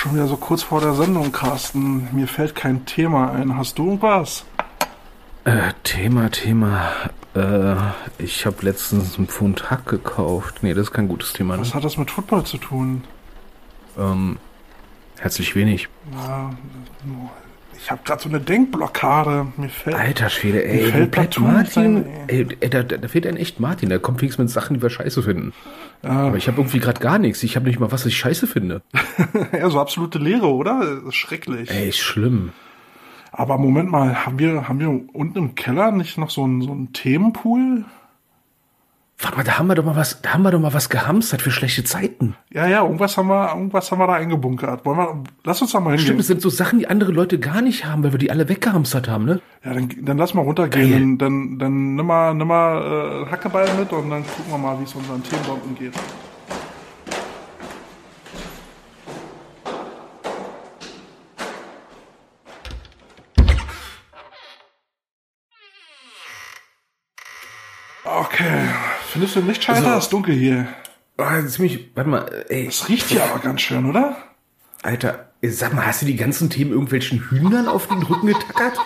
Schon wieder so kurz vor der Sendung, Carsten. Mir fällt kein Thema ein. Hast du irgendwas? Äh, Thema, Thema. Äh, ich habe letztens einen Pfund Hack gekauft. Nee, das ist kein gutes Thema. Ne? Was hat das mit Football zu tun? Ähm, herzlich wenig. Ja, ich habe gerade so eine Denkblockade. Mir fällt. Alter Schwede, ey. Mir fällt nicht Martin. Ey, ey, da, da fehlt ein echt Martin. Der kommt wenigstens mit Sachen, die wir scheiße finden. Aber ich habe irgendwie gerade gar nichts. Ich habe nicht mal was, was ich scheiße finde. ja, so absolute Leere, oder? Das ist schrecklich. Ey, schlimm. Aber Moment mal, haben wir, haben wir unten im Keller nicht noch so einen, so einen Themenpool? Warte mal, da haben wir doch mal was, da haben wir doch mal was gehamstert für schlechte Zeiten. Ja, ja, irgendwas haben wir, irgendwas haben wir da eingebunkert. Wollen wir, lass uns da mal hingehen. Stimmt, es sind so Sachen, die andere Leute gar nicht haben, weil wir die alle weggehamstert haben, ne? Ja, dann, dann lass mal runtergehen. Geil. Dann, dann, nimm mal, nimm mal äh, Hackeball mit und dann gucken wir mal, wie es unseren Themen dort umgeht. Okay. Findest du den Lichtschalter? Also- es ist dunkel hier. Ah, ziemlich, warte mal, ey, Es riecht hier aber ganz schön, oder? Alter, sag mal, hast du die ganzen Themen irgendwelchen Hühnern auf den Rücken getackert?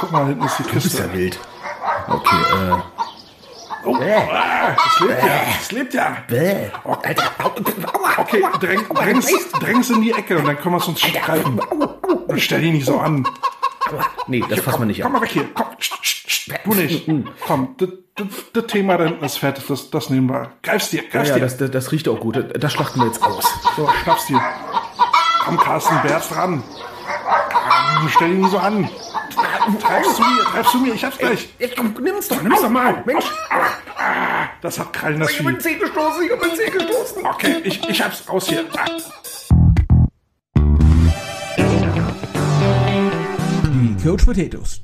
Guck mal, hinten ist die Du bist Kiste. ja wild. Okay, äh, Oh, ah, es lebt ja. Es lebt ja. bäh. Alter, Okay, dräng, dräng's, dräng's in die Ecke und dann können wir es uns streiten. Stell dich nicht so an. Nee, das fassen wir nicht Komm an. mal weg hier. Komm, du nicht. Komm, das, Thema da hinten ist fertig. Das, das nehmen wir. Greif's dir, greif's ja, dir. das, das, das riecht auch gut. Das schlachten wir jetzt aus. So, schnapp's dir. Komm, Carsten, Bär's dran. Komm, stell nicht so an. Treibst zu mir, treibst zu mir. Ich hab's gleich. Jetzt komm, nimm's doch, nimm's doch mal. Mensch, Das hat Krallen, das ich hab meinen Vieh. Zeh gestoßen, ich hab meinen Zeh gestoßen. Okay, ich, ich hab's raus hier. Coach Potatoes.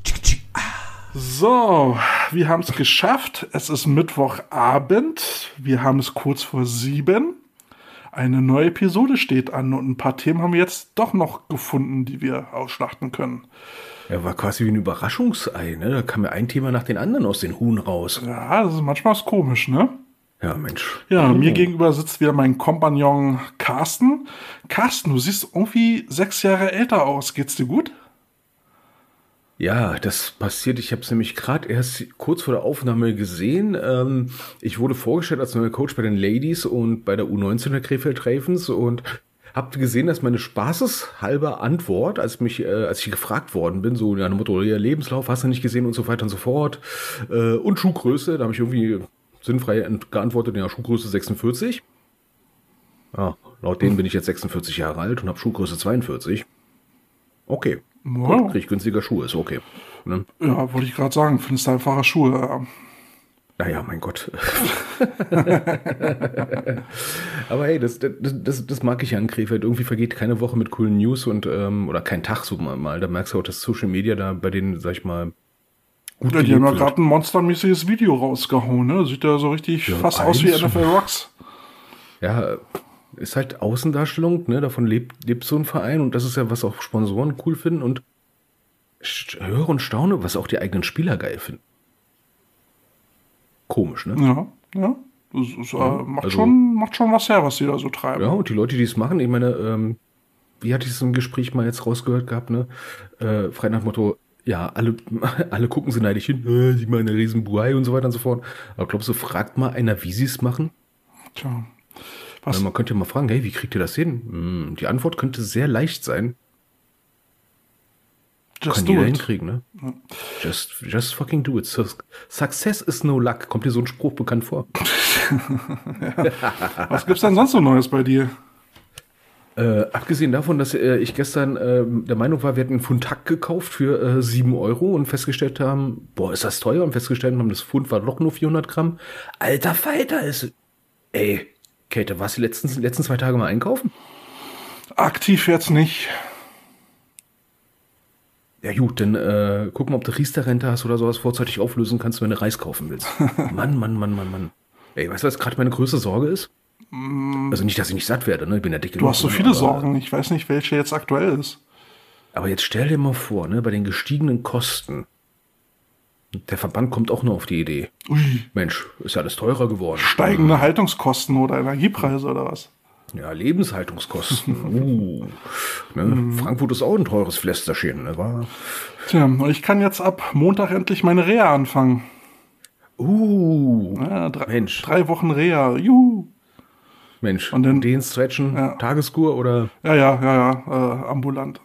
So, wir haben es geschafft. Es ist Mittwochabend. Wir haben es kurz vor sieben. Eine neue Episode steht an und ein paar Themen haben wir jetzt doch noch gefunden, die wir ausschlachten können. Ja, war quasi wie ein Überraschungsei, ne? Da kam ja ein Thema nach den anderen aus den Huhn raus. Ja, das ist manchmal ist komisch, ne? Ja, Mensch. Ja, mir gegenüber sitzt wieder mein Kompagnon Carsten. Carsten, du siehst irgendwie sechs Jahre älter aus. Geht's dir gut? Ja, das passiert. Ich habe es nämlich gerade erst kurz vor der Aufnahme gesehen. Ähm, ich wurde vorgestellt als neuer Coach bei den Ladies und bei der U19 der Krefeld Ravens und habe gesehen, dass meine spaßeshalber Antwort, als mich, äh, als ich gefragt worden bin, so ja, Motto, ja, Lebenslauf hast du nicht gesehen und so weiter und so fort äh, und Schuhgröße, da habe ich irgendwie sinnfrei geantwortet, ja, Schuhgröße 46. Ja, laut denen bin ich jetzt 46 Jahre alt und habe Schuhgröße 42. Okay. Ja. Gut, krieg ich günstiger Schuhe, ist okay. Ne? Ja, wollte ich gerade sagen. Findest du einfache Schuhe? Ja. Naja, mein Gott. Aber hey, das, das, das, das mag ich ja an Krefeld. Irgendwie vergeht keine Woche mit coolen News und ähm, oder kein Tag so mal. Da merkst du auch, dass Social Media da bei denen, sag ich mal, gut Ja, die haben ja gerade ein monstermäßiges Video rausgehauen, ne? Sieht ja so richtig fast aus wie eins. NFL Rocks. Ja, ist halt Außendarstellung, ne? Davon lebt, lebt so ein Verein und das ist ja, was auch Sponsoren cool finden und höre und staune, was auch die eigenen Spieler geil finden. Komisch, ne? Ja, ja. Das ist, äh, macht, also- schon, macht schon was her, was die da so treiben. Ja, und die Leute, die es machen, ich meine, ähm, wie hatte ich es im Gespräch mal jetzt rausgehört gehabt, ne? Äh, frei nach Motto, ja, alle, alle gucken sie neidisch hin, äh, die machen eine riesen Buhai und so weiter und so fort. Aber glaubst du, fragt mal einer, wie sie es machen? Tja. Was, man könnte ja mal fragen, hey, wie kriegt ihr das hin? Hm, die Antwort könnte sehr leicht sein. just Kann do jeder it. hinkriegen, ne? Just, just fucking do it. Su- Success is no luck. Kommt dir so ein Spruch bekannt vor? Was gibt's denn sonst so Neues bei dir? Äh, abgesehen davon, dass äh, ich gestern ähm, der Meinung war, wir hätten einen Pfund Hack gekauft für äh, 7 Euro und festgestellt haben, boah, ist das teuer? Und festgestellt haben, das Pfund war doch nur 400 Gramm. Alter Falter ist... Ey, Käthe, warst du die letzten, letzten zwei Tage mal einkaufen? Aktiv jetzt nicht. Ja gut, dann äh, guck mal, ob du Riester-Rente hast oder sowas vorzeitig auflösen kannst, wenn du Reis kaufen willst. Mann, Mann, Mann, Mann, Mann. Ey, weißt du, was gerade meine größte Sorge ist? Also nicht, dass ich nicht satt werde, ne? Ich bin ja dick Du hast so ne? viele aber, Sorgen. Ich weiß nicht, welche jetzt aktuell ist. Aber jetzt stell dir mal vor, ne, bei den gestiegenen Kosten, der Verband kommt auch nur auf die Idee. Ui, Mensch, ist ja alles teurer geworden. steigende Haltungskosten oder Energiepreise oder was? Ja, Lebenshaltungskosten. uh, ne? Frankfurt ist auch ein teures Flästerchen. Ne? War, Tja, und ich kann jetzt ab Montag endlich meine Reha anfangen. uh, Ja, drei, Mensch. drei Wochen Reha. Juhu. Mensch. Und dann- den stretchen, Ja. Tageskur oder Ja, ja, ja, ja, äh, ambulant.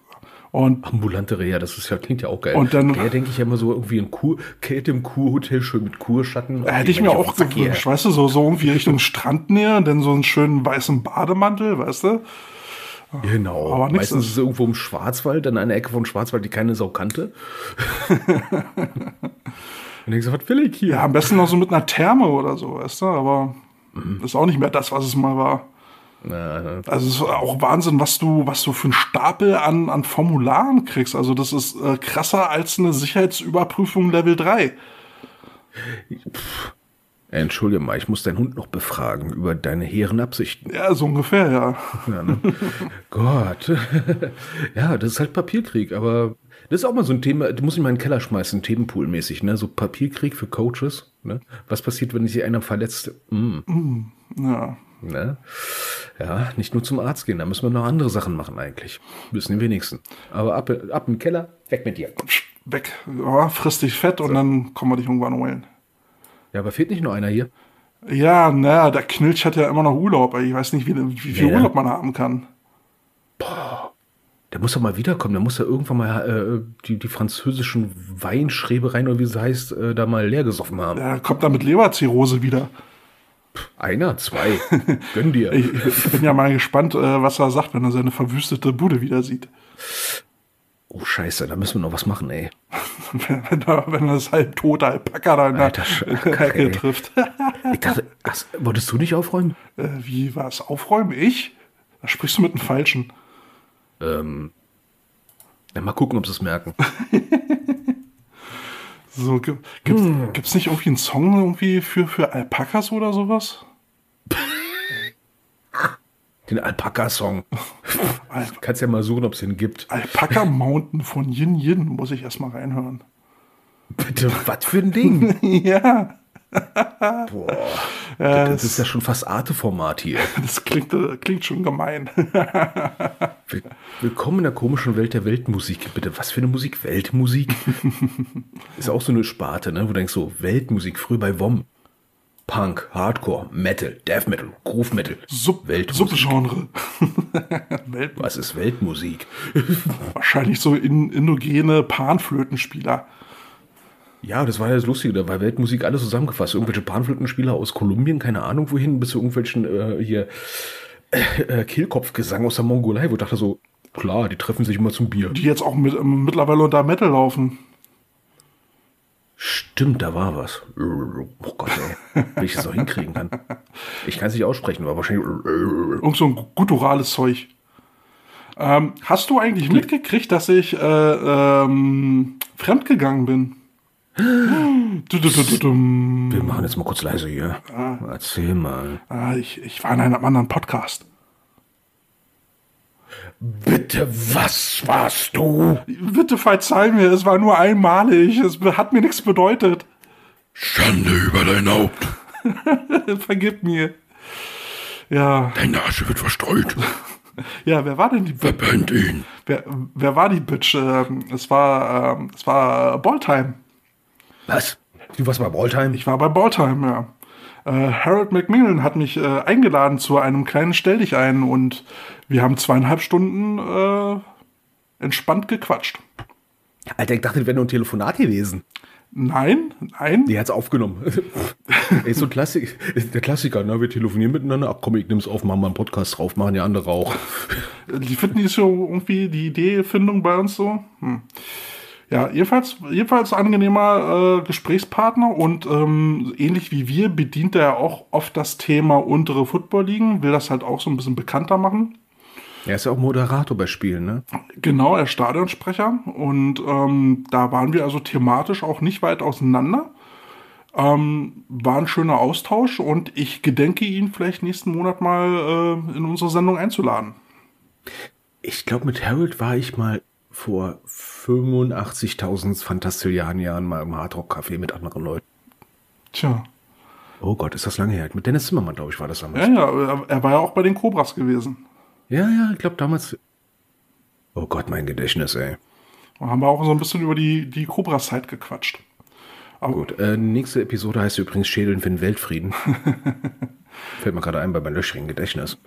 Und ambulante Reha, das ist ja, klingt ja auch geil. Und dann- denke ich ja immer so irgendwie in Kur, Kälte im Kurhotel, schön mit Kurschatten. hätte ich mir auch gewünscht, weißt du, so, so irgendwie Richtung Strandnähe, und dann so einen schönen weißen Bademantel, weißt du? Genau. Aber Meistens ist- ist es irgendwo im Schwarzwald, an einer Ecke vom Schwarzwald, die keine Sau kannte. Und denkst du, was will ich hier? Ja, am besten noch so mit einer Therme oder so, weißt du, aber Mhm. ist auch nicht mehr das, was es mal war. Also es ist auch Wahnsinn, was du, was du für einen Stapel an, an Formularen kriegst. Also das ist äh, krasser als eine Sicherheitsüberprüfung Level 3. Entschuldige mal, ich muss deinen Hund noch befragen über deine hehren Absichten. Ja, so ungefähr, ja. Ja, ne? Gott. ja, das ist halt Papierkrieg, aber das ist auch mal so ein Thema, du musst in den Keller schmeißen, Themenpool-mäßig, ne? So Papierkrieg für Coaches, ne? Was passiert, wenn sich einer verletzt? Mm, Ja. Ne? Ja, nicht nur zum Arzt gehen, da müssen wir noch andere Sachen machen eigentlich. Wissen die wenigsten. Aber ab, ab im Keller, weg mit dir. Weg. Ja, frisst dich fett und dann kommen wir dich irgendwann holen. Ja, aber fehlt nicht nur einer hier. Ja, naja, der Knilch hat ja immer noch Urlaub. Ich weiß nicht, wie, wie viel Ja. Urlaub man haben kann. Der muss doch mal wiederkommen, der muss ja irgendwann mal äh, die, die französischen Weinschrebereien oder wie es heißt, äh, da mal leer gesoffen haben. Er kommt dann mit Leberzirrhose wieder. Einer, zwei. Gönn dir. Ich, ich bin ja mal gespannt, äh, was er sagt, wenn er seine verwüstete Bude wieder sieht. Oh, scheiße, da müssen wir noch was machen, ey. wenn, er, wenn er das halb tote Alpaka da in der ey. trifft. Ich dachte, ach, wolltest du nicht aufräumen? äh, wie war es? Aufräumen? Ich? Da sprichst du mit dem Falschen. Ähm, ja, mal gucken, ob sie es merken. So, gibt, gibt's, gibt's nicht irgendwie einen Song irgendwie für, für Alpakas oder sowas? Den Alpaka-Song. Al Kannst ja mal suchen, ob es den gibt. Alpaka Mountain von Yin Yin muss ich erstmal reinhören. Bitte, was für ein Ding? ja, Boah. das ist ja schon fast Arte-Format hier. das klingt, äh, klingt schon gemein. Will- Willkommen in der komischen Welt der Weltmusik. Bitte, was für eine Musik? Weltmusik? ist auch so eine Sparte, ne? Wo du denkst so, Weltmusik, früher bei WOM. Punk, Hardcore, Metal, Death Metal, Groove Metal. Sub Weltmusik. Subgenre. Was ist Weltmusik? wahrscheinlich so in, indogene Panflötenspieler. Ja, das war ja das Lustige, da war Weltmusik alles zusammengefasst. Irgendwelche Panflötenspieler aus Kolumbien, keine Ahnung wohin, bis zu irgendwelchen äh, hier äh, äh, Kehlkopfgesang aus der Mongolei, wo ich dachte so, klar, die treffen sich immer zum Bier. die jetzt auch mit, ähm, mittlerweile unter Metal laufen. Stimmt, da war was. Oh Gott, ey. Wie ich das auch hinkriegen kann. Ich kann es nicht aussprechen, aber wahrscheinlich. Irgend so ein gutturales Zeug. Ähm, hast du eigentlich mitgekriegt, dass ich äh, ähm, fremdgegangen bin? Wir machen jetzt mal kurz leise hier. Erzähl mal. Ah, ich, ich war in einem anderen Podcast. Bitte, was warst du? Bitte verzeih mir, es war nur einmalig. Es hat mir nichts bedeutet. Schande über dein Haupt. Vergib mir. Ja, Deine Asche wird verstreut. ja, wer war denn die Bitch? Verbrennt ihn. Wer, wer war die Bitch? Ähm, es war, ähm, es war Balltime. Was? Du warst bei Balltime? Ich war bei Balltime, ja. Äh, Harold McMillan hat mich äh, eingeladen zu einem kleinen Stell dich ein und wir haben zweieinhalb Stunden äh, entspannt gequatscht. Alter, ich dachte, das wäre nur ein Telefonat gewesen. Nein, nein. Die hat's aufgenommen. Ey, so ein Klassik, der Klassiker, ne? Wir telefonieren miteinander. Ach komm, ich nehm's auf, machen mal einen Podcast drauf, machen die andere auch. Die finden die so irgendwie die Ideefindung bei uns so. Hm. Ja, jedenfalls, jedenfalls angenehmer äh, Gesprächspartner und ähm, ähnlich wie wir bedient er auch oft das Thema untere Football-Ligen, will das halt auch so ein bisschen bekannter machen. Er ist ja auch Moderator bei Spielen, ne? Genau, er ist Stadionsprecher und ähm, da waren wir also thematisch auch nicht weit auseinander. Ähm, war ein schöner Austausch und ich gedenke ihn vielleicht nächsten Monat mal äh, in unsere Sendung einzuladen. Ich glaube, mit Harold war ich mal vor 85.000 Fantastilliarden Jahren mal im Hardrock-Café mit anderen Leuten. Tja, Oh Gott, ist das lange her. Mit Dennis Zimmermann, glaube ich, war das damals. Ja, ja, er- war ja auch bei den Cobras gewesen. Ja, ja, ich glaube damals. Oh Gott, mein Gedächtnis, ey. Da haben wir auch so ein bisschen über die, die Cobra-Zeit gequatscht. Aber Gut, äh, nächste Episode heißt übrigens Schädeln für den Weltfrieden. Fällt mir gerade ein bei meinem löchrigen Gedächtnis.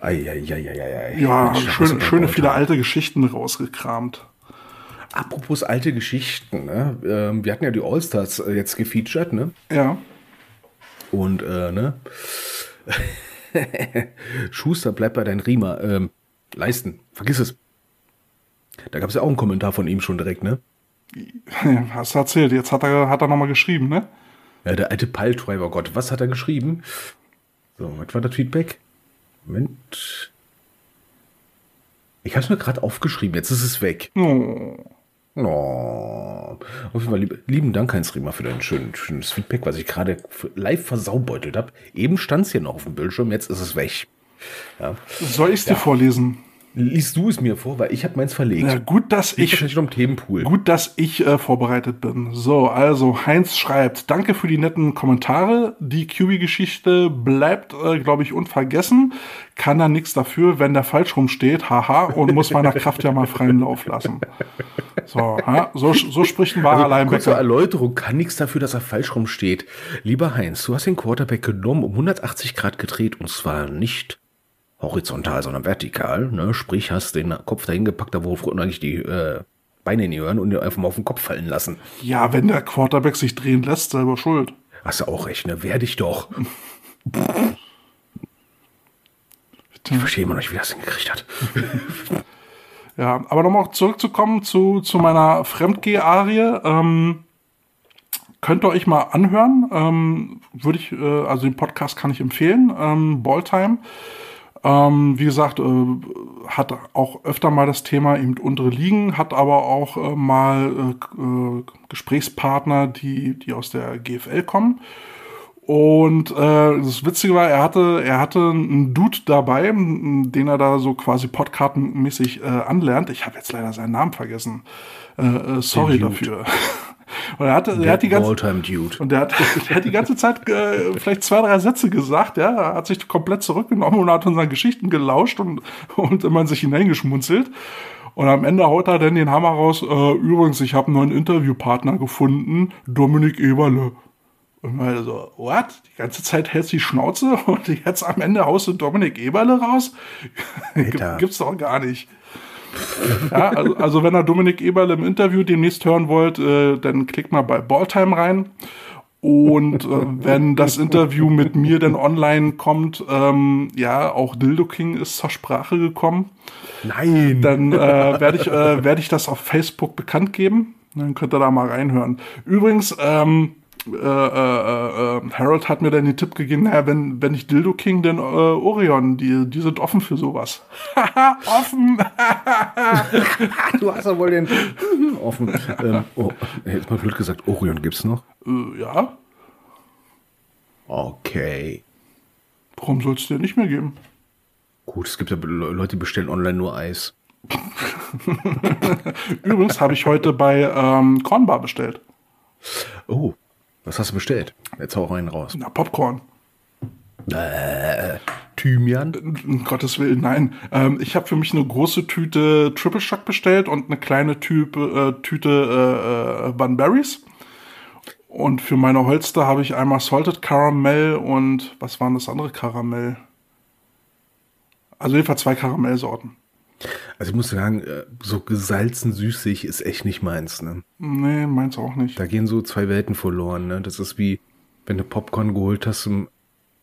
Eieieiei. ja, Mensch, da schön, hast du schöne viele alte Geschichten rausgekramt. Apropos alte Geschichten, ne? ähm, wir hatten ja die Allstars äh, jetzt gefeatured, ne? Ja. Und, äh, ne? Schuster, bleib bei deinen Riemer. Ähm, leisten, vergiss es. Da gab es ja auch einen Kommentar von ihm schon direkt, ne? Hast du erzählt. Jetzt hat er, hat er nochmal geschrieben, ne? Ja, der alte Pile-Driver, Gott, was hat er geschrieben? So, was war das Feedback? Moment. Ich habe es mir gerade aufgeschrieben, jetzt ist es weg. Oh. Oh. Auf jeden Fall lieb, lieben Dank, Heinz Riemer, für dein schön, schönes Feedback, was ich gerade live versaubeutelt habe. Eben stand es hier noch auf dem Bildschirm, jetzt ist es weg. Ja. Soll ich es dir vorlesen? Liest du es mir vor, weil ich habe meins verlegt. Ja, gut, dass ich noch im Themenpool. Gut, dass ich äh, vorbereitet bin. So, also Heinz schreibt, danke für die netten Kommentare. Die QB-Geschichte bleibt, äh, glaube ich, unvergessen. Kann da nichts dafür, wenn der falsch rumsteht, haha, und muss meiner Kraft ja mal freien Lauf lassen. So, ha? so, so spricht ein wahrer Also, kurze Linebacker. Erläuterung, kann nichts dafür, dass er falsch rumsteht. Lieber Heinz, du hast den Quarterback genommen, um 180 Grad gedreht und zwar nicht horizontal, sondern vertikal. Ne? Sprich, hast den Kopf dahin gepackt, da wo eigentlich die äh, Beine in die Hören und ihn einfach mal auf den Kopf fallen lassen. Ja, wenn der Quarterback sich drehen lässt, selber schuld. Hast du auch recht, ne? Werde ich doch. Ich verstehe immer noch nicht, wie er das hingekriegt hat. Ja, aber nochmal zurückzukommen zu, zu meiner Fremdgeh-Arie. Ähm, könnt ihr euch mal anhören. Ähm, Würde ich, äh, also den Podcast kann ich empfehlen. Ähm, Balltime. Ähm, wie gesagt, äh, hat auch öfter mal das Thema eben untere Ligen, hat aber auch äh, mal äh, Gesprächspartner, die, die aus der GFL kommen. Und äh, das Witzige war, er hatte, er hatte einen Dude dabei, den er da so quasi podkartenmäßig äh, anlernt. Ich habe jetzt leider seinen Namen vergessen. Äh, äh, sorry dafür. Und er hatte, er hat die ganze und der hat, der hat die ganze Zeit äh, vielleicht zwei, drei Sätze gesagt, ja, er hat sich komplett zurückgenommen und hat unseren Geschichten gelauscht und, und immer in sich hineingeschmunzelt. Und am Ende haut er dann den Hammer raus, äh, übrigens, ich habe einen neuen Interviewpartner gefunden, Dominik Eberle. Und mal so, what? Die ganze Zeit hältst du die Schnauze und jetzt am Ende haust du Dominik Eberle raus? Gibt's doch gar nicht. Ja, also, also wenn ihr Dominik Eberle im Interview demnächst hören wollt, äh, dann klickt mal bei Balltime rein. Und äh, wenn das Interview mit mir dann online kommt, ähm, ja, auch Dildo King ist zur Sprache gekommen, Nein. dann äh, werde ich, äh, werd ich das auf Facebook bekannt geben. Dann könnt ihr da mal reinhören. Übrigens, ähm, äh, äh, äh, Harold hat mir dann den Tipp gegeben, naja, wenn, wenn nicht Dildo King, dann äh, Orion, die, die sind offen für sowas. Offen! Du hast ja wohl den offen. ähm, oh, jetzt mal blöd gesagt, Orion gibt's noch? äh, ja, Okay. warum soll es dir nicht mehr geben? Gut, es gibt ja Le- Leute, die bestellen online nur Eis. Übrigens habe ich heute bei ähm, Cornbar bestellt. Oh, was hast du bestellt? Jetzt hau rein raus. Na, Popcorn. Thymian? Um Gottes Willen, nein. Ähm, ich habe für mich eine große Tüte Triple Shock bestellt und eine kleine Tüte, äh, Tüte äh, äh, Bunberries. Und für meine Holster habe ich einmal Salted Caramel und was waren das andere Karamell? Also jedenfalls zwei Karamellsorten. Also ich muss sagen, äh, so gesalzen süßig ist echt nicht meins. Ne? Nee, meins auch nicht. Da gehen so zwei Welten verloren. Ne? Das ist wie, wenn du Popcorn geholt hast im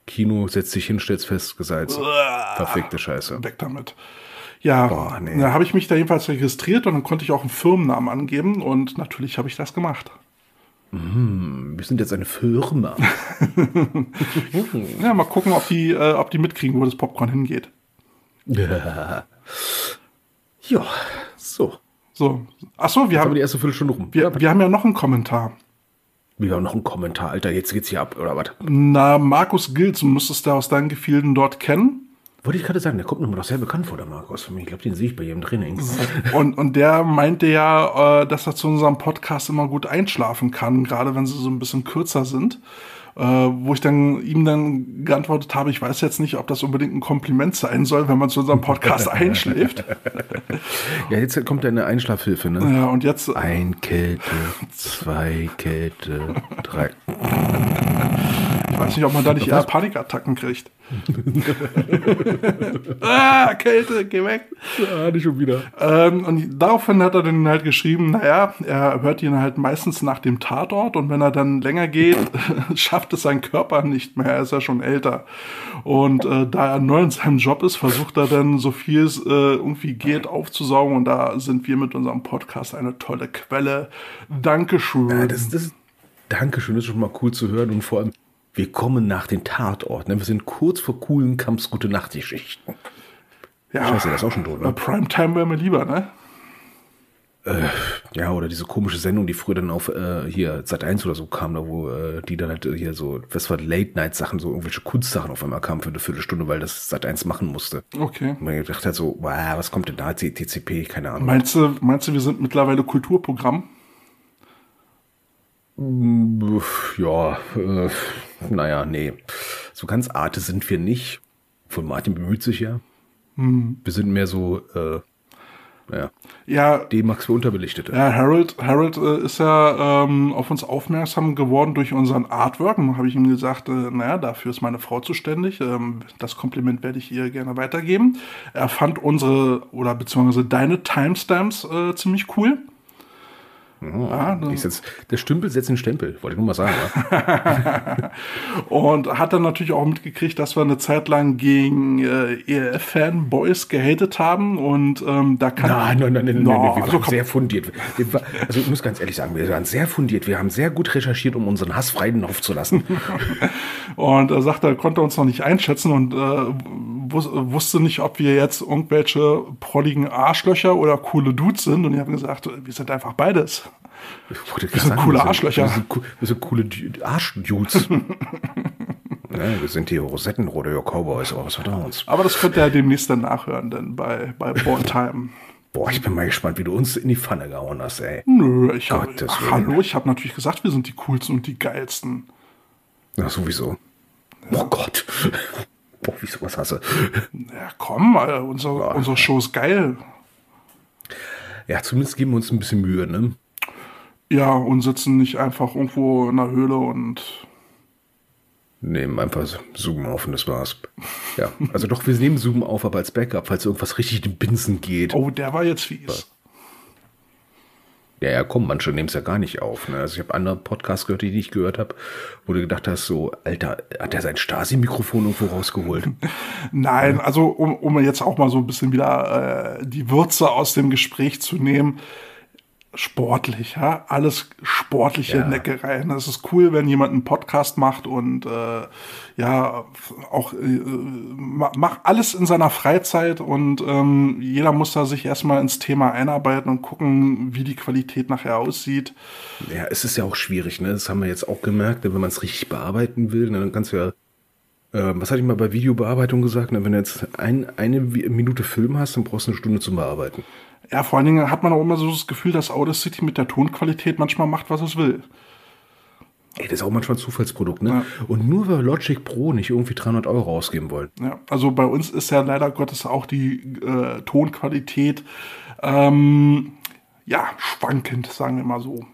Kino, setzt dich hin, stellst fest, gesalzen. Verfickte Scheiße. Weg damit. Ja, Boah, nee. da habe ich mich da jedenfalls registriert und dann konnte ich auch einen Firmennamen angeben und natürlich habe ich das gemacht. Wir sind jetzt eine Firma. Ja, mal gucken, ob die, äh, ob die mitkriegen, wo das Popcorn hingeht. ja, so. So, ach so, wir Jetzt haben wir haben, die erste Viertelstunde rum. wir, wir haben ja noch einen Kommentar. Wir haben noch einen Kommentar, Alter. Jetzt geht's hier ab, oder was? Na, Markus Gilz, müsstest du aus deinen Gefilden dort kennen. Wollte ich gerade sagen, der kommt mir doch sehr bekannt vor, der Markus. Ich glaube, den sehe ich bei jedem Training. Und, und der meinte ja, äh, dass er zu unserem Podcast immer gut einschlafen kann, gerade wenn sie so ein bisschen kürzer sind. Äh, wo ich dann ihm dann geantwortet habe, ich weiß jetzt nicht, ob das unbedingt ein Kompliment sein soll, wenn man zu unserem Podcast einschläft. Ja, jetzt kommt eine Einschlafhilfe, ne? Ja, und jetzt, Ein Kälte, zwei Kälte, drei. Ich weiß nicht, ob man da nicht eher Panikattacken kriegt. ah, Kälte, geh weg. Ah, nicht schon wieder. Ähm, und daraufhin hat er dann halt geschrieben, naja, er hört ihn halt meistens nach dem Tatort und wenn er dann länger geht, schafft es sein Körper nicht mehr, er ist ja schon älter. Und äh, da er neu in seinem Job ist, versucht er dann so viel es äh, irgendwie geht aufzusaugen und da sind wir mit unserem Podcast eine tolle Quelle. Dankeschön. Ja, das, das, Dankeschön, das ist schon mal cool zu hören und vor allem, wir kommen nach den Tatorten. ne? Wir sind kurz vor coolen Kamps Gute Nachtgeschichten. ja, Scheiße, das ist auch schon tot, äh, ne? Primetime wäre mir lieber, ne? Ja, oder diese komische Sendung, die früher dann auf äh, hier Sat 1 oder so kam, da wo äh, die dann halt äh, hier so, was war Late-Night-Sachen, so irgendwelche Kunstsachen auf einmal kamen für eine Viertelstunde, weil das Sat 1 machen musste. Okay. Und man gedacht hat so, wow, was kommt denn da? TCP, keine Ahnung. Meinst du, meinst du, wir sind mittlerweile Kulturprogramm? Uff, Ja, äh, naja, nee. So ganz Arte sind wir nicht. Von Martin bemüht sich ja. Wir sind mehr so, äh, naja, Ja, D-Max für Unterbelichtete. Ja, Harold, Harold äh, ist ja ähm, auf uns aufmerksam geworden durch unseren Artwork. Und habe ich ihm gesagt, äh, naja, dafür ist meine Frau zuständig. Ähm, das Kompliment werde ich ihr gerne weitergeben. Er fand unsere oder beziehungsweise deine Timestamps äh, ziemlich cool. Ja, dann- Ich setz, der Stümpel setzt den Stempel, wollte ich nur mal sagen. Und hat dann natürlich auch mitgekriegt, dass wir eine Zeit lang gegen äh, ELF-Fanboys gehatet haben. Und ähm, da kann Nein, nein, nein, nein, nein, No, nein, wir also waren sehr fundiert. War, also ich muss ganz ehrlich sagen, wir waren sehr fundiert. Wir haben sehr gut recherchiert, um unseren Hass freien Lauf zu lassen. Und er sagte, er konnte uns noch nicht einschätzen und äh, wus wusste nicht, ob wir jetzt irgendwelche prolligen Arschlöcher oder coole Dudes sind. Und ich habe gesagt, wir sind einfach beides. Wir sind coole Arschlöcher. Wir sind, wir sind coole Du- Arschdudes. ja, wir sind die Rosettenrodeo Cowboys aus Verdauens. Aber das könnt ihr ja demnächst dann nachhören, denn bei, bei Born Time. Boah, ich bin mal gespannt, wie du uns in die Pfanne gehauen hast, ey. Nö, ich habe hallo, ich habe natürlich gesagt, wir sind die coolsten und die geilsten. Ja, sowieso. Oh Gott. Boah, wie sowas hasse. Ja, komm, Alter, unsere, unsere Show ist geil. Ja, zumindest geben wir uns ein bisschen Mühe, ne? Ja, und sitzen nicht einfach irgendwo in einer Höhle und Nehmen einfach Zoom auf und das war's. Ja, also doch, wir nehmen Zoom auf, aber als Backup, falls irgendwas richtig in den Binsen geht. oh, der war jetzt fies. Ja, ja, komm, manche nehmen es ja gar nicht auf. Ne? Also ich habe andere Podcasts gehört, die ich gehört habe, wo du gedacht hast, so, Alter, hat er sein Stasi-Mikrofon irgendwo rausgeholt? Nein, also um, um jetzt auch mal so ein bisschen wieder äh, die Würze aus dem Gespräch zu nehmen. Sportlich, ja, alles sportliche Ja. Neckereien. Es ist cool, wenn jemand einen Podcast macht und äh, ja auch äh, ma- macht alles in seiner Freizeit und ähm, jeder muss da sich erstmal ins Thema einarbeiten und gucken, wie die Qualität nachher aussieht. ja, es ist ja auch schwierig, ne? Das haben wir jetzt auch gemerkt, ne? wenn man es richtig bearbeiten will, ne? dann kannst du ja, äh, was hatte ich mal bei Videobearbeitung gesagt, ne? wenn du jetzt ein, eine Minute Film hast, dann brauchst du eine Stunde zum Bearbeiten. Ja, vor allen Dingen hat man auch immer so das Gefühl, dass Audacity mit der Tonqualität manchmal macht, was es will. Ey, das ist auch manchmal ein Zufallsprodukt, ne? Ja. Und nur weil Logic Pro nicht irgendwie 300 Euro ausgeben wollen. Ja, also bei uns ist ja leider Gottes auch die äh, Tonqualität ähm, ja schwankend, sagen wir mal so.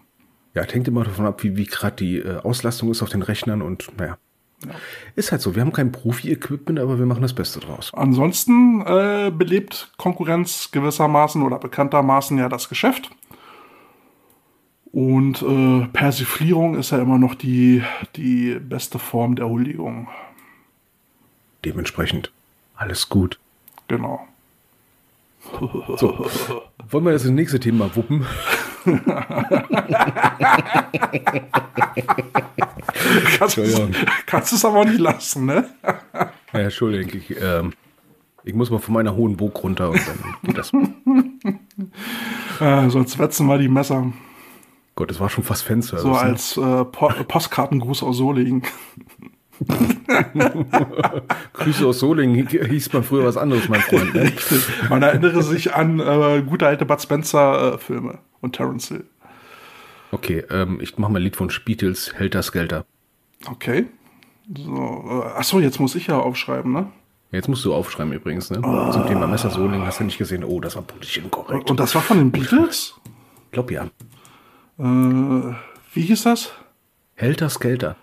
Ja, hängt immer davon ab, wie, wie gerade die äh, Auslastung ist auf den Rechnern und naja. Ist halt so, wir haben kein Profi-Equipment, aber wir machen das Beste draus. Ansonsten äh, belebt Konkurrenz gewissermaßen oder bekanntermaßen ja das Geschäft. Und äh, Persiflierung ist ja immer noch die, die beste Form der Huldigung. Dementsprechend alles gut. Genau. So, wollen wir das nächste Thema wuppen? Kannst, kannst es aber nicht lassen, ne? Ja, Entschuldigung, ich, ähm, ich muss mal von meiner hohen Burg runter und dann geht das. Äh, sonst wetzen wir die Messer. Gott, das war schon fast Fanservice. So als äh, po Postkartengruß aus Solingen. Grüße aus Solingen hieß man früher was anderes, mein Freund. Ne? Man erinnere sich an äh, gute alte Bud Spencer äh, und Terence Hill. Okay, ähm, ich mache mal ein Lied von Spietels, Helter Skelter. Okay. So, äh, achso, jetzt muss ich ja aufschreiben, ne? Jetzt musst du aufschreiben übrigens, ne? Zum Thema Messersohling hast du nicht gesehen, oh, das war politisch inkorrekt. Und das war von den Beatles? Ich glaub ja. Äh, wie hieß das? Helter Skelter.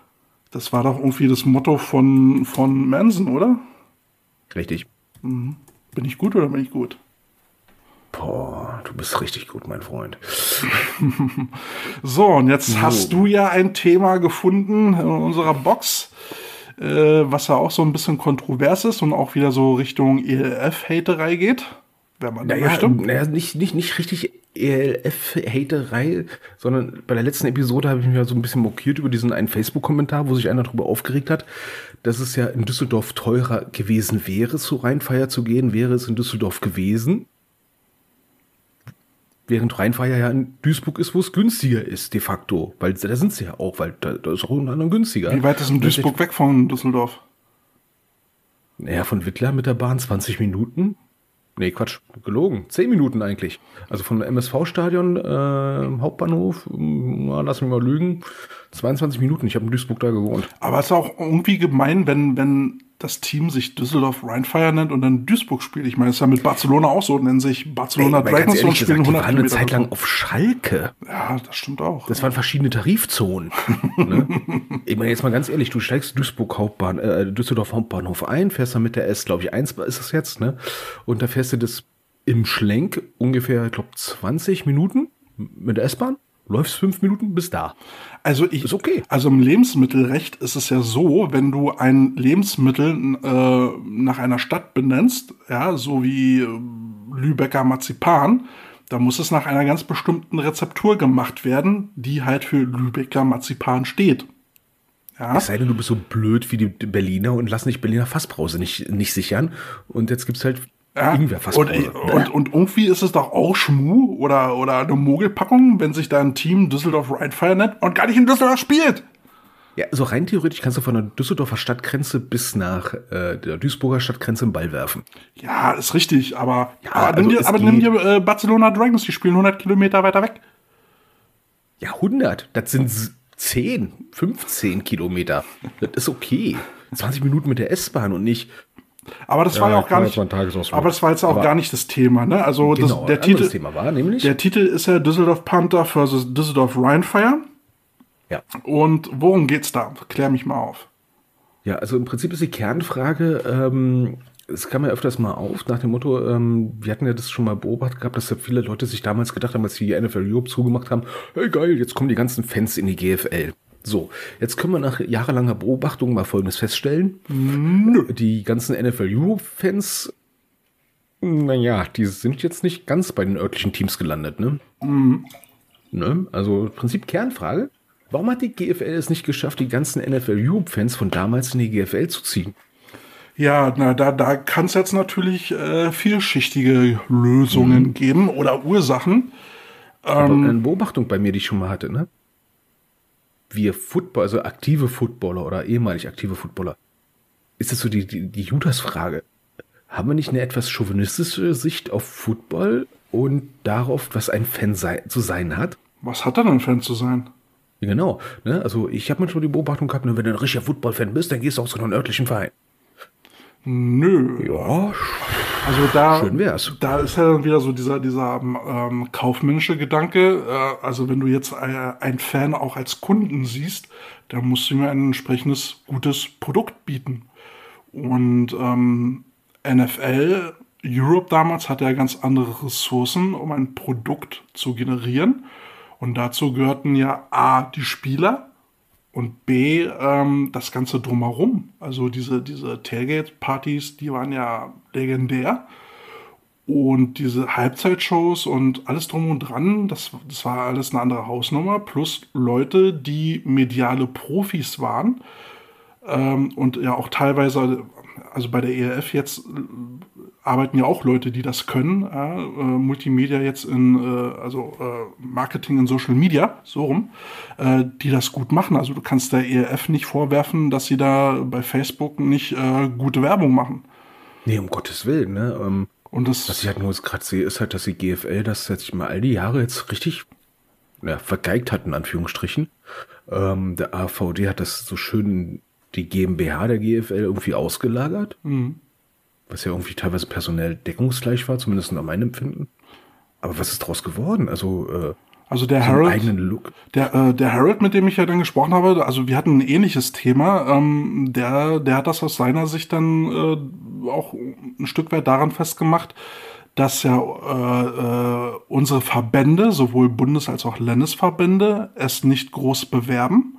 Das war doch irgendwie das Motto von, von Manson, oder? Richtig. Bin ich gut oder bin ich gut? Boah, du bist richtig gut, mein Freund. So, und jetzt hast du ja ein Thema gefunden in unserer Box, äh, was ja auch so ein bisschen kontrovers ist und auch wieder so Richtung ELF-Haterei geht, wenn man Naja, möchte. naja nicht, nicht, nicht richtig ELF-Haterei, sondern bei der letzten Episode habe ich mich ja so ein bisschen mokiert über diesen einen Facebook-Kommentar, wo sich einer darüber aufgeregt hat, dass es ja in Düsseldorf teurer gewesen wäre, zu Rheinfeier zu gehen, wäre es in Düsseldorf gewesen. Während Rheinfeier ja in Duisburg ist, wo es günstiger ist, de facto. Weil da sind sie ja auch, weil da, da ist auch unter anderem günstiger. Wie weit ist denn Duisburg weg von Düsseldorf? Naja, von Wittler mit der Bahn 20 Minuten. Nee, Quatsch, gelogen. 10 Minuten eigentlich. Also vom MSV-Stadion, äh, Hauptbahnhof, na, lass mich mal lügen, 22 Minuten. Ich habe in Duisburg da gewohnt. Aber es ist auch irgendwie gemein, wenn, wenn das Team sich Düsseldorf Rheinfire nennt und dann Duisburg spielt. Ich meine, es ist ja mit Barcelona auch so, nennen sich Barcelona Ey, Dragons und spielen gesagt, die 100 waren eine. Zeit lang auf Schalke. Ja, das stimmt auch. Das waren verschiedene Tarifzonen. ne? Ich meine, jetzt mal ganz ehrlich, du steigst Duisburg Hauptbahn, äh, Düsseldorf Hauptbahnhof ein, fährst dann mit der S, glaube ich, 1 ist es jetzt, ne? Und da fährst du das im Schlenk ungefähr, ich glaube, 20 Minuten mit der S-Bahn, läufst fünf Minuten bis da. Also ich, Ist okay. Also im Lebensmittelrecht ist es ja so, wenn du ein Lebensmittel äh, nach einer Stadt benennst, ja, so wie äh, Lübecker Marzipan, dann muss es nach einer ganz bestimmten Rezeptur gemacht werden, die halt für Lübecker Marzipan steht. Ja, Es sei denn, du bist so blöd wie die Berliner und lass nicht Berliner Fassbrause nicht, nicht sichern. Und jetzt gibt's halt ja. Ingwer und, und, und irgendwie ist es doch auch Schmu oder, oder eine Mogelpackung, wenn sich da ein Team Düsseldorf Rheinfire nennt und gar nicht in Düsseldorf spielt. Ja, so rein theoretisch kannst du von der Düsseldorfer Stadtgrenze bis nach äh, der Duisburger Stadtgrenze einen Ball werfen. Ja, ist richtig, aber, Ja, aber, also nimm dir, aber nimm dir äh, Barcelona Dragons, die spielen 100 Kilometer weiter weg. Ja, 100. Das sind s- 10, 15 Kilometer. Das ist okay. 20 Minuten mit der S-Bahn und nicht. Aber das war ja Ja, auch gar nicht. Aber das war jetzt auch Aber- gar nicht das Thema, ne? Also Genau, das, der Titel, Thema war, nämlich. der Titel ist ja Düsseldorf Panther versus Düsseldorf Rheinfire. ja. Und worum geht's da? Klär mich mal auf. Ja, also im Prinzip ist die Kernfrage, ähm, es kam ja öfters mal auf nach dem Motto, ähm, wir hatten ja das schon mal beobachtet gehabt, dass ja viele Leute sich damals gedacht haben, als sie die NFL Europe zugemacht haben, hey geil, jetzt kommen die ganzen Fans in die GFL. So, jetzt können wir nach jahrelanger Beobachtung mal Folgendes feststellen. Die ganzen NFL Europe-Fans, naja, die sind jetzt nicht ganz bei den örtlichen Teams gelandet, ne? Ne? Also im Prinzip Kernfrage. Warum hat die GFL es nicht geschafft, die ganzen NFL Europe-Fans von damals in die GFL zu ziehen? Ja, na, da, da kann es jetzt natürlich äh, vielschichtige Lösungen Mhm. geben oder Ursachen. Aber eine Beobachtung bei mir, die ich schon mal hatte, ne? Wir Football, also aktive Footballer oder ehemalig aktive Footballer, ist das so die, die, die Judas-Frage. Haben wir nicht eine etwas chauvinistische Sicht auf Football und darauf, was ein Fan sei, zu sein hat? Was hat denn ein Fan zu sein? Ja, genau. Ne? Also ich habe manchmal die Beobachtung gehabt, ne, wenn du ein richtiger Football-Fan bist, dann gehst du auch zu einem örtlichen Verein. Nö. Ja, Also da, Schön wär's. da ist ja dann wieder so dieser, dieser ähm, kaufmännische Gedanke. Äh, also wenn du jetzt äh, ein Fan auch als Kunden siehst, dann musst du ihm ein entsprechendes gutes Produkt bieten. Und ähm, NFL Europe damals hatte ja ganz andere Ressourcen, um ein Produkt zu generieren. Und dazu gehörten ja A, die Spieler und B, ähm, das Ganze drumherum. Also diese, diese Tailgate-Partys, die waren ja legendär. Und diese Halbzeitshows und alles drum und dran, das, das war alles eine andere Hausnummer. Plus Leute, die mediale Profis waren. Ähm, und ja auch teilweise, also bei der ERF jetzt arbeiten ja auch Leute, die das können. Äh, Multimedia jetzt in, äh, also äh, Marketing in Social Media, so rum, äh, die das gut machen. Also du kannst der ERF nicht vorwerfen, dass sie da bei Facebook nicht äh, gute Werbung machen. nee, um Gottes Willen. Ne? Ähm, Und das, Was ich halt nur jetzt gerade sehe, ist halt, dass die GFL das jetzt mal all die Jahre jetzt richtig ja, vergeigt hat, in Anführungsstrichen. Ähm, der AVD hat das so schön die GmbH der GFL irgendwie ausgelagert. Was ja irgendwie teilweise personell deckungsgleich war, zumindest nach meinem Empfinden. Aber was ist daraus geworden? Also, äh, Also der so Harold, der, äh, der Harold, mit dem ich ja dann gesprochen habe, also wir hatten ein ähnliches Thema. Ähm, der, der hat das aus seiner Sicht dann äh, auch ein Stück weit daran festgemacht, dass ja äh, äh, unsere Verbände, sowohl Bundes- als auch Landesverbände, es nicht groß bewerben.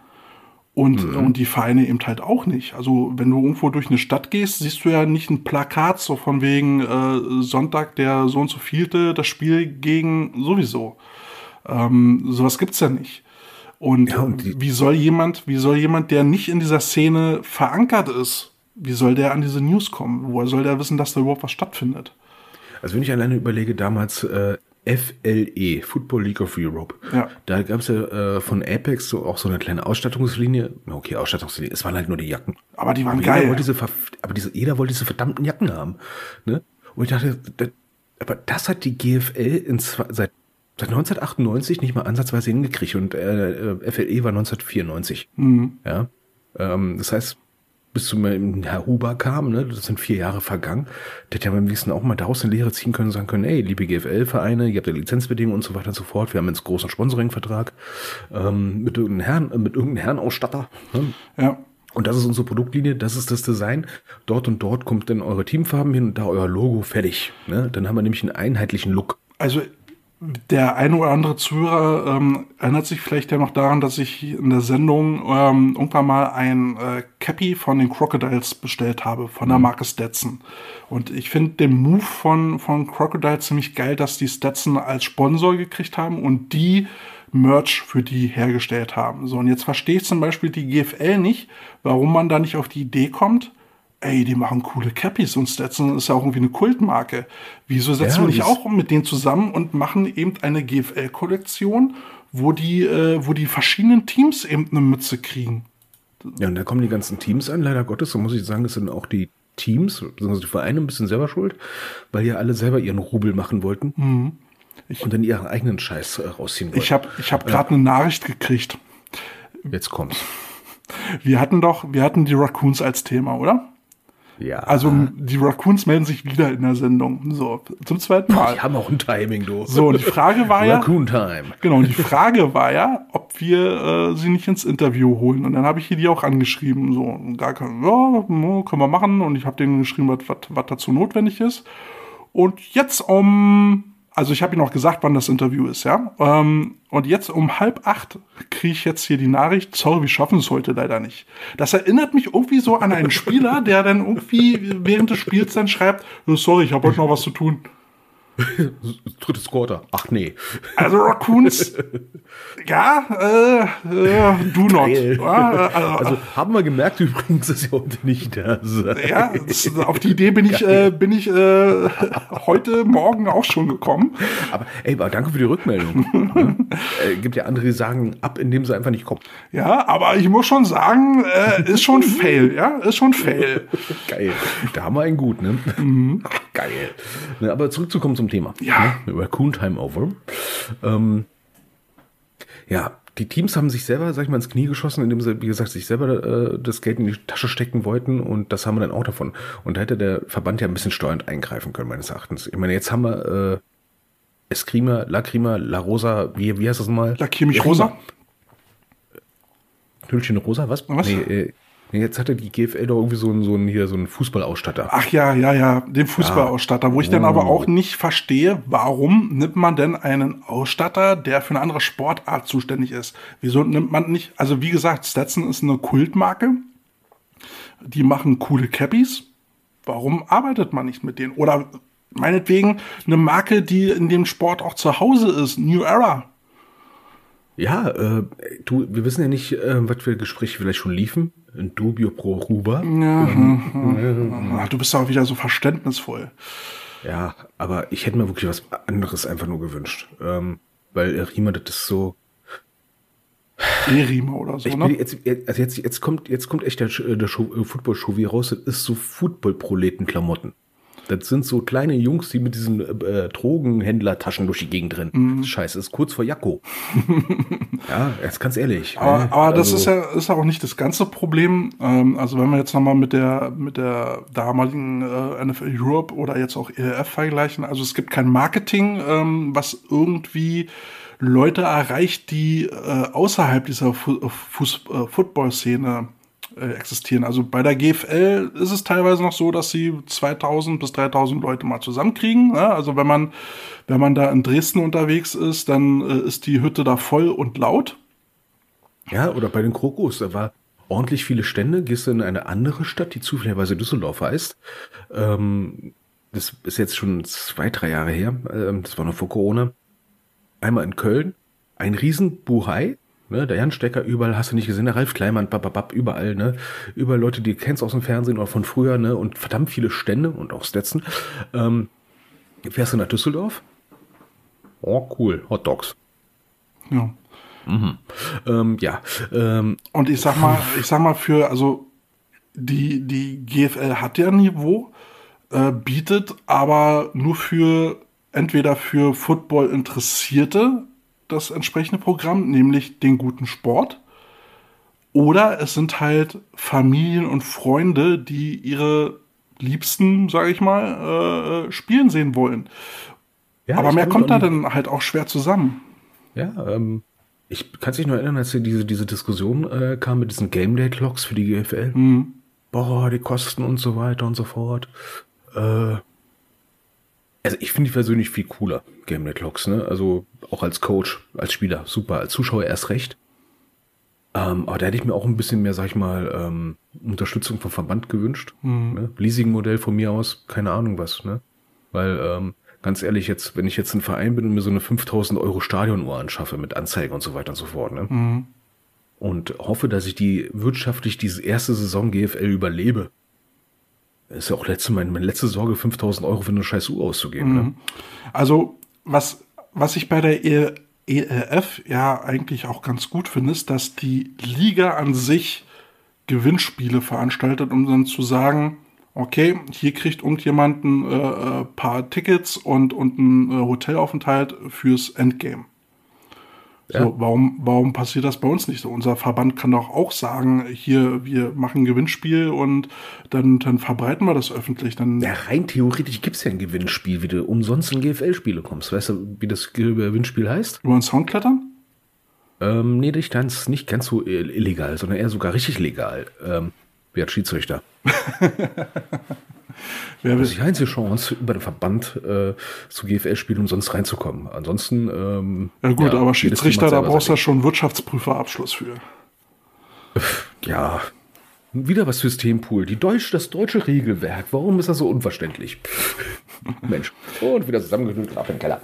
Und, und die Vereine eben halt auch nicht. Also wenn du irgendwo durch eine Stadt gehst, siehst du ja nicht ein Plakat so von wegen äh, Sonntag der so und so vielte das Spiel gegen sowieso. Ähm, sowas gibt's ja nicht. Und, Ja, und wie soll jemand, wie soll jemand, der nicht in dieser Szene verankert ist, wie soll der an diese News kommen? Woher soll der wissen, dass da überhaupt was stattfindet? Also wenn ich alleine überlege, damals äh, FLE, Football League of Europe, Ja. da gab es ja äh, von Apex so auch so eine kleine Ausstattungslinie. Okay, Ausstattungslinie, es waren halt nur die Jacken. Aber die waren Aber jeder geil. wollte diese, aber diese, jeder wollte diese verdammten Jacken haben. Ne? Und ich dachte, das, aber das hat die GFL in zwei, seit, seit 1998 nicht mal ansatzweise hingekriegt und äh, äh, FLE war 1994. Mhm. Ja, ähm, das heißt, bis zu meinem Herr Huber kam, ne, das sind vier Jahre vergangen, der hätte ja beim nächsten auch mal daraus eine Lehre ziehen können und sagen können, ey, liebe GFL-Vereine, ihr habt ja Lizenzbedingungen und so weiter und so fort, wir haben jetzt einen großen Sponsoring-Vertrag ähm, mit irgendeinem Herrn, äh, mit irgendeinem Herrenausstatter. Ne? Ja. Und das ist unsere Produktlinie, das ist das Design. Dort und dort kommt dann eure Teamfarben hin und da euer Logo fertig. Ne? Dann haben wir nämlich einen einheitlichen Look. Also der eine oder andere Zuhörer ähm, erinnert sich vielleicht ja noch daran, dass ich in der Sendung ähm, irgendwann mal ein äh, Cappy von den Crocodiles bestellt habe, von der Marke Stetson. Und ich finde den Move von, von Crocodile ziemlich geil, dass die Stetson als Sponsor gekriegt haben und die Merch für die hergestellt haben. So, und jetzt verstehe ich zum Beispiel die GFL nicht, warum man da nicht auf die Idee kommt, ey, die machen coole Cappies und Stetson ist ja auch irgendwie eine Kultmarke. Wieso setzen Ja, wir nicht auch mit denen zusammen und machen eben eine GFL-Kollektion, wo die, äh, wo die verschiedenen Teams eben eine Mütze kriegen? Ja, und da kommen die ganzen Teams an, leider Gottes. So muss ich sagen, es sind auch die Teams, beziehungsweise die Vereine ein bisschen selber schuld, weil ja alle selber ihren Rubel machen wollten und dann ihren eigenen Scheiß äh, rausziehen wollten. Ich habe ich hab gerade eine Nachricht gekriegt. Jetzt kommt's. Wir hatten doch, wir hatten die Raccoons als Thema, oder? Ja. Also die Raccoons melden sich wieder in der Sendung. So, zum zweiten Mal. die haben auch ein Timing, du. So, und die Frage war ja, Raccoon Time. Genau, und die Frage war ja, ob wir äh, sie nicht ins Interview holen. Und dann habe ich hier die auch angeschrieben. So, und gar kein, ja, können wir machen. Und ich habe denen geschrieben, was, was, was dazu notwendig ist. Und jetzt um, also ich habe ihnen auch gesagt, wann das Interview ist, ja. Ähm, und jetzt um halb acht kriege ich jetzt hier die Nachricht, sorry, wir schaffen es heute leider nicht. Das erinnert mich irgendwie so an einen Spieler, der dann irgendwie während des Spiels dann schreibt, "Oh, sorry, ich habe heute noch was zu tun. Drittes Quarter. Ach nee. Also Raccoons, ja, äh, äh, do not. Äh, also, Also haben wir gemerkt übrigens, dass ihr heute nicht da seid. ja, das, auf die Idee bin ich, äh, bin ich äh, heute Morgen auch schon gekommen. Aber ey, aber danke für die Rückmeldung. ne? äh, gibt ja andere, die sagen ab, indem sie einfach nicht kommen. Ja, aber ich muss schon sagen, äh, ist schon Fail, ja, ist schon Fail. Geil. Da haben wir einen gut, ne? Geil. Ne, aber zurückzukommen zum Thema. Ja. Ne? Raccoon Time Over. Ähm, ja, die Teams haben sich selber, sag ich mal, ins Knie geschossen, indem sie, wie gesagt, sich selber äh, das Geld in die Tasche stecken wollten und das haben wir dann auch davon. Und da hätte der Verband ja ein bisschen steuernd eingreifen können, meines Erachtens. Ich meine, jetzt haben wir äh, Eskrima, Lacrima, La Rosa, wie, wie heißt das nochmal? Lackier mich rosa. Hüllchen Rosa, was? Was? Nee, äh, jetzt hatte die GFL doch irgendwie so einen, so einen, hier, so einen Fußballausstatter. Ach ja, ja, ja, den Fußballausstatter, wo ich dann aber auch nicht verstehe, warum nimmt man denn einen Ausstatter, der für eine andere Sportart zuständig ist? Wieso nimmt man nicht, also wie gesagt, Stetson ist eine Kultmarke, die machen coole Cappies. Warum arbeitet man nicht mit denen? Oder meinetwegen eine Marke, die in dem Sport auch zu Hause ist, New Era. Ja, äh, du, wir wissen ja nicht, äh, was für Gespräche vielleicht schon liefen. In Dubio pro Ruba. Ah, du bist auch wieder so verständnisvoll. Ja, aber ich hätte mir wirklich was anderes einfach nur gewünscht. Ähm, weil äh, Riemer, das ist so. E-Riemer oder so, Ich ne? jetzt, also jetzt, jetzt kommt, jetzt kommt echt der, Sch- der äh, Football-Show wie raus. Das ist so Football-Proleten-Klamotten. Das sind so kleine Jungs, die mit diesen äh, Drogenhändler-Taschen durch die Gegend rennen. Mhm. Scheiße, ist kurz vor Jakko. ja, jetzt ganz ehrlich. Aber, ne? aber das Also, ist ja ist auch nicht das ganze Problem. Ähm, also wenn wir jetzt nochmal mit der mit der damaligen äh, NFL Europe oder jetzt auch ELF vergleichen, also es gibt kein Marketing, ähm, was irgendwie Leute erreicht, die äh, außerhalb dieser Fu Fuß äh, Football-Szene äh, existieren. Also bei der GFL ist es teilweise noch so, dass sie 2000 bis 3000 Leute mal zusammenkriegen. Ne? Also wenn man, wenn man da in Dresden unterwegs ist, dann äh, ist die Hütte da voll und laut. Ja, oder bei den Krokus, da war ordentlich viele Stände. Gehst du in eine andere Stadt, die zufälligerweise Düsseldorf heißt. Ähm, das ist jetzt schon zwei, drei Jahre her. Ähm, das war noch vor Corona. Einmal in Köln. Ein riesen Buhai. Ne, der Jan Stecker, überall hast du nicht gesehen, der Ralf Kleimann, bababab, überall, ne? Überall Leute, die du kennst aus dem Fernsehen oder von früher, ne? Und verdammt viele Stände und auch Stetson. Ähm, fährst du nach Düsseldorf? Oh, cool. Hot Dogs. Ja. Ähm, ja. Ähm, Und ich sag mal, ich sag mal für, also die, die GFL hat ja Niveau, äh, bietet aber nur für entweder für Football Interessierte das entsprechende Programm, nämlich den guten Sport. Oder es sind halt Familien und Freunde, die ihre Liebsten, sage ich mal, äh, spielen sehen wollen. ja, aber mehr kommt mich da dann halt auch schwer zusammen. Ja, ähm, ich kann sich nur erinnern, als diese, diese Diskussion äh, kam mit diesen Game Day Clocks für die GFL. Boah, die Kosten und so weiter und so fort. Äh, also ich finde die persönlich viel cooler, Game Day Clocks, ne? Also auch als Coach, als Spieler, super, als Zuschauer erst recht. Ähm, aber da hätte ich mir auch ein bisschen mehr, sag ich mal, ähm, Unterstützung vom Verband gewünscht. Ne? Leasing-Modell von mir aus, keine Ahnung was, ne? Weil, ähm, ganz ehrlich, jetzt, wenn ich jetzt ein Verein bin und mir so eine 5000 Euro Stadionuhr anschaffe mit Anzeigen und so weiter und so fort, ne? Und hoffe, dass ich die wirtschaftlich diese erste Saison GFL überlebe. Ist ja auch letzte, meine, meine letzte Sorge, 5000 Euro für eine scheiß Uhr auszugeben, ne? Also, was, was ich bei der E- ELF ja eigentlich auch ganz gut finde, ist, dass die Liga an sich Gewinnspiele veranstaltet, um dann zu sagen, okay, hier kriegt irgendjemand ein äh, äh, paar Tickets und, und ein äh, Hotelaufenthalt fürs Endgame. So, warum, warum passiert das bei uns nicht so? Unser Verband kann doch auch sagen, hier, wir machen ein Gewinnspiel und dann, dann verbreiten wir das öffentlich. Dann, Ja, rein theoretisch gibt's ja ein Gewinnspiel, wie du umsonst in GFL-Spiele kommst. Weißt du, wie das Gewinnspiel heißt? Über den Sound klettern? Ähm, nee, nicht ganz, nicht ganz so ill- illegal, sondern eher sogar richtig legal. Ähm, wer hat Schiedsrichter? Will, Das ist die einzige Chance, über den Verband äh, zu GFL-Spielen umsonst reinzukommen. Ansonsten. Ähm, Ja gut, aber jedes Team Schiedsrichter, da brauchst du ja schon Wirtschaftsprüferabschluss für. Ja. Wieder was fürs Themenpool. Die Deutsch, das deutsche Regelwerk. Warum ist das so unverständlich? Mensch. Und wieder zusammengeknüllt ab im Keller.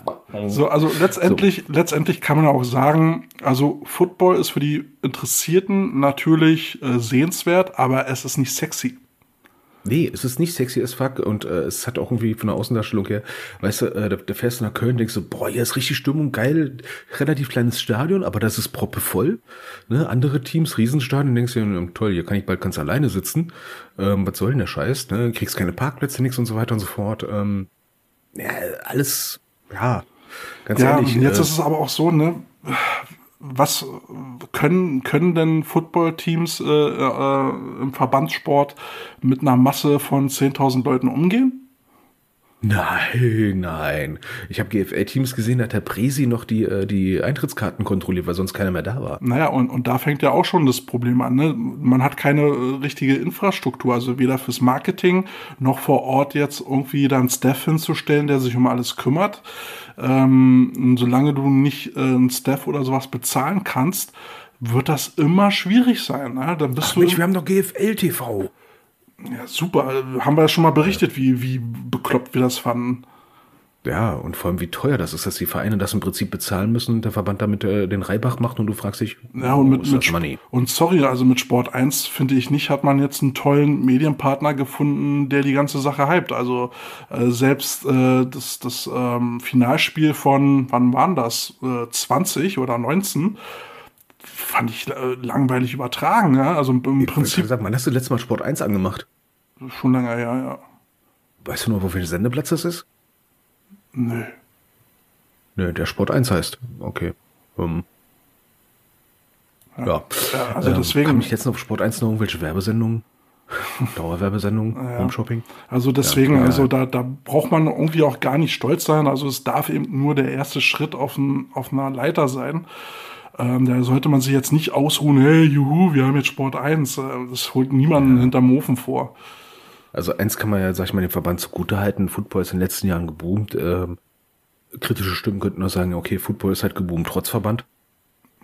So, also letztendlich, letztendlich kann man auch sagen, also Football ist für die Interessierten natürlich äh, sehenswert, aber es ist nicht sexy. Nee, es ist nicht sexy as fuck und äh, es hat auch irgendwie von der Außendarstellung her, weißt du, äh, da, da fährst du nach Köln, denkst du, boah, hier ist richtig Stimmung, geil, relativ kleines Stadion, aber das ist proppevoll. Ne? Andere Teams, Riesenstadion, denkst du, ja, toll, hier kann ich bald ganz alleine sitzen. Ähm, was soll denn der Scheiß? Ne? Kriegst keine Parkplätze, nix und so weiter und so fort. Ähm, ja, alles, ja, ganz Ja, ehrlich. und jetzt äh, ist es aber auch so, ne? Was können, können denn Footballteams äh, äh, im Verbandssport mit einer Masse von 10.000 Leuten umgehen? Nein, nein. Ich habe GFL-Teams gesehen, da hat der Presi noch die, äh, die Eintrittskarten kontrolliert, weil sonst keiner mehr da war. Naja, und, und da fängt ja auch schon das Problem an. Ne? Man hat keine äh, richtige Infrastruktur, also weder fürs Marketing noch vor Ort jetzt irgendwie da einen Staff hinzustellen, der sich um alles kümmert. Ähm, solange du nicht äh, einen Staff oder sowas bezahlen kannst, wird das immer schwierig sein. Ne? Dann bist Ach du Mensch, wir haben doch GFL-TV. Ja, super. Haben wir ja schon mal berichtet, wie, wie bekloppt wir das fanden. Ja, und vor allem wie teuer das ist, dass die Vereine das im Prinzip bezahlen müssen und der Verband damit äh, den Reibach macht und du fragst dich, Ja, und mit, mit das Money? und sorry, also mit Sport 1 finde ich nicht, hat man jetzt einen tollen Medienpartner gefunden, der die ganze Sache hypt. Also äh, selbst äh, das, das ähm, Finalspiel von, wann waren das? Äh, 20 oder 19 fand ich äh, langweilig übertragen. Ja? Also im Ich Prinzip sagen, wann hast du letztes Mal Sport 1 angemacht? schon lange her, ja. Weißt du noch, wo viel Sendeplatz das ist? Nö. Nö, der Sport 1 heißt. Okay. Um, ja. Ja, also Ähm, deswegen- Kann ich jetzt noch auf Sport 1 noch irgendwelche Werbesendungen? Dauerwerbesendungen? Home-Shopping? Also deswegen, Ja, also da, da braucht man irgendwie auch gar nicht stolz sein. Also es darf eben nur der erste Schritt auf, ein, auf einer Leiter sein. Ähm, da sollte man sich jetzt nicht ausruhen, hey, juhu, wir haben jetzt Sport 1. Äh, Das holt niemanden hinterm Ofen vor. Also eins kann man ja, sag ich mal, dem Verband zugutehalten. Football ist in den letzten Jahren geboomt. Ähm, kritische Stimmen könnten nur sagen, okay, Football ist halt geboomt trotz Verband.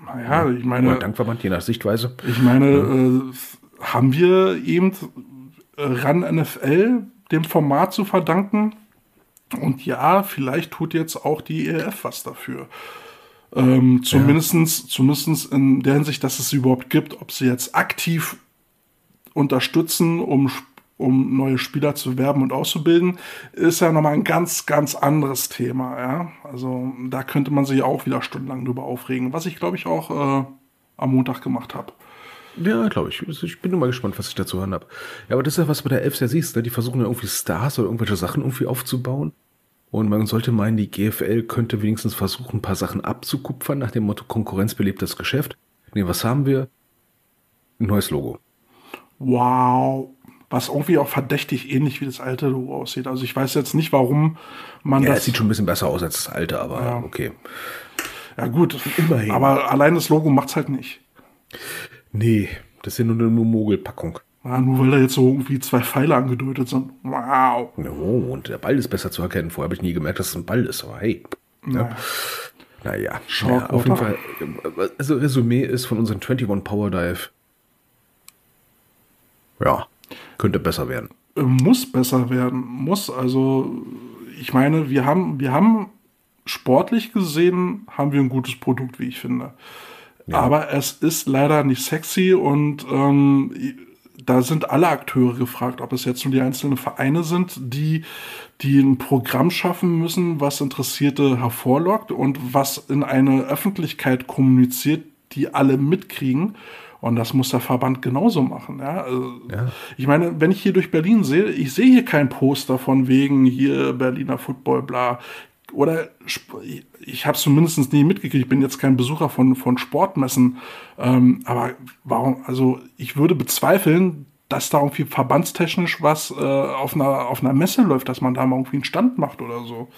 Naja, ich Oder meine, dank Verband, je nach Sichtweise. ich meine, äh, haben wir eben RAN NFL dem Format zu verdanken? Und ja, vielleicht tut jetzt auch die ELF was dafür. Ähm, zumindestens, zumindestens in der Hinsicht, dass es sie überhaupt gibt, ob sie jetzt aktiv unterstützen, um, um neue Spieler zu werben und auszubilden, ist ja nochmal ein ganz, ganz anderes Thema. Ja? Also da könnte man sich auch wieder stundenlang drüber aufregen, was ich glaube ich auch äh, am Montag gemacht habe. Ja, glaube ich. Ich bin nur mal gespannt, was ich dazu hören habe. Ja, aber das ist ja was bei der Elfs ja siehst, ne? die versuchen ja irgendwie Stars oder irgendwelche Sachen irgendwie aufzubauen. Und man sollte meinen, die GFL könnte wenigstens versuchen, ein paar Sachen abzukupfern, nach dem Motto Konkurrenz belebt das Geschäft. Nee, was haben wir? Ein neues Logo. Wow. Was irgendwie auch verdächtig ähnlich wie das alte Logo aussieht. Also ich weiß jetzt nicht, warum man Ja, das. es sieht schon ein bisschen besser aus als das alte, aber Ja. okay. ja gut, Immerhin. aber allein das Logo macht's halt nicht. Nee, das ist ja nur eine Mogelpackung. Ja, nur weil da jetzt so irgendwie zwei Pfeile angedeutet sind. Wow. Oh, und der Ball ist besser zu erkennen. Vorher habe ich nie gemerkt, dass es ein Ball ist, aber hey. Ja. Naja, naja auf jeden? Fall. Also Resümee ist von unserem 21 Power Dive. Ja, könnte besser werden. Äh, muss besser werden. Muss. Also, ich meine, wir haben, wir haben sportlich gesehen, haben wir ein gutes Produkt, wie ich finde. Aber es ist leider nicht sexy und ähm, da sind alle Akteure gefragt, ob es jetzt nur die einzelnen Vereine sind, die, die ein Programm schaffen müssen, was Interessierte hervorlockt und was in eine Öffentlichkeit kommuniziert, die alle mitkriegen. Und das muss der Verband genauso machen. Ja? Also, Ja. Ich meine, wenn ich hier durch Berlin sehe, ich sehe hier kein Poster von wegen hier Berliner Football, bla. Oder ich habe es zumindest nie mitgekriegt. Ich bin jetzt kein Besucher von, von Sportmessen. Ähm, aber warum, also ich würde bezweifeln, dass da irgendwie verbandstechnisch was äh, auf, einer, auf einer Messe läuft, dass man da mal irgendwie einen Stand macht oder so.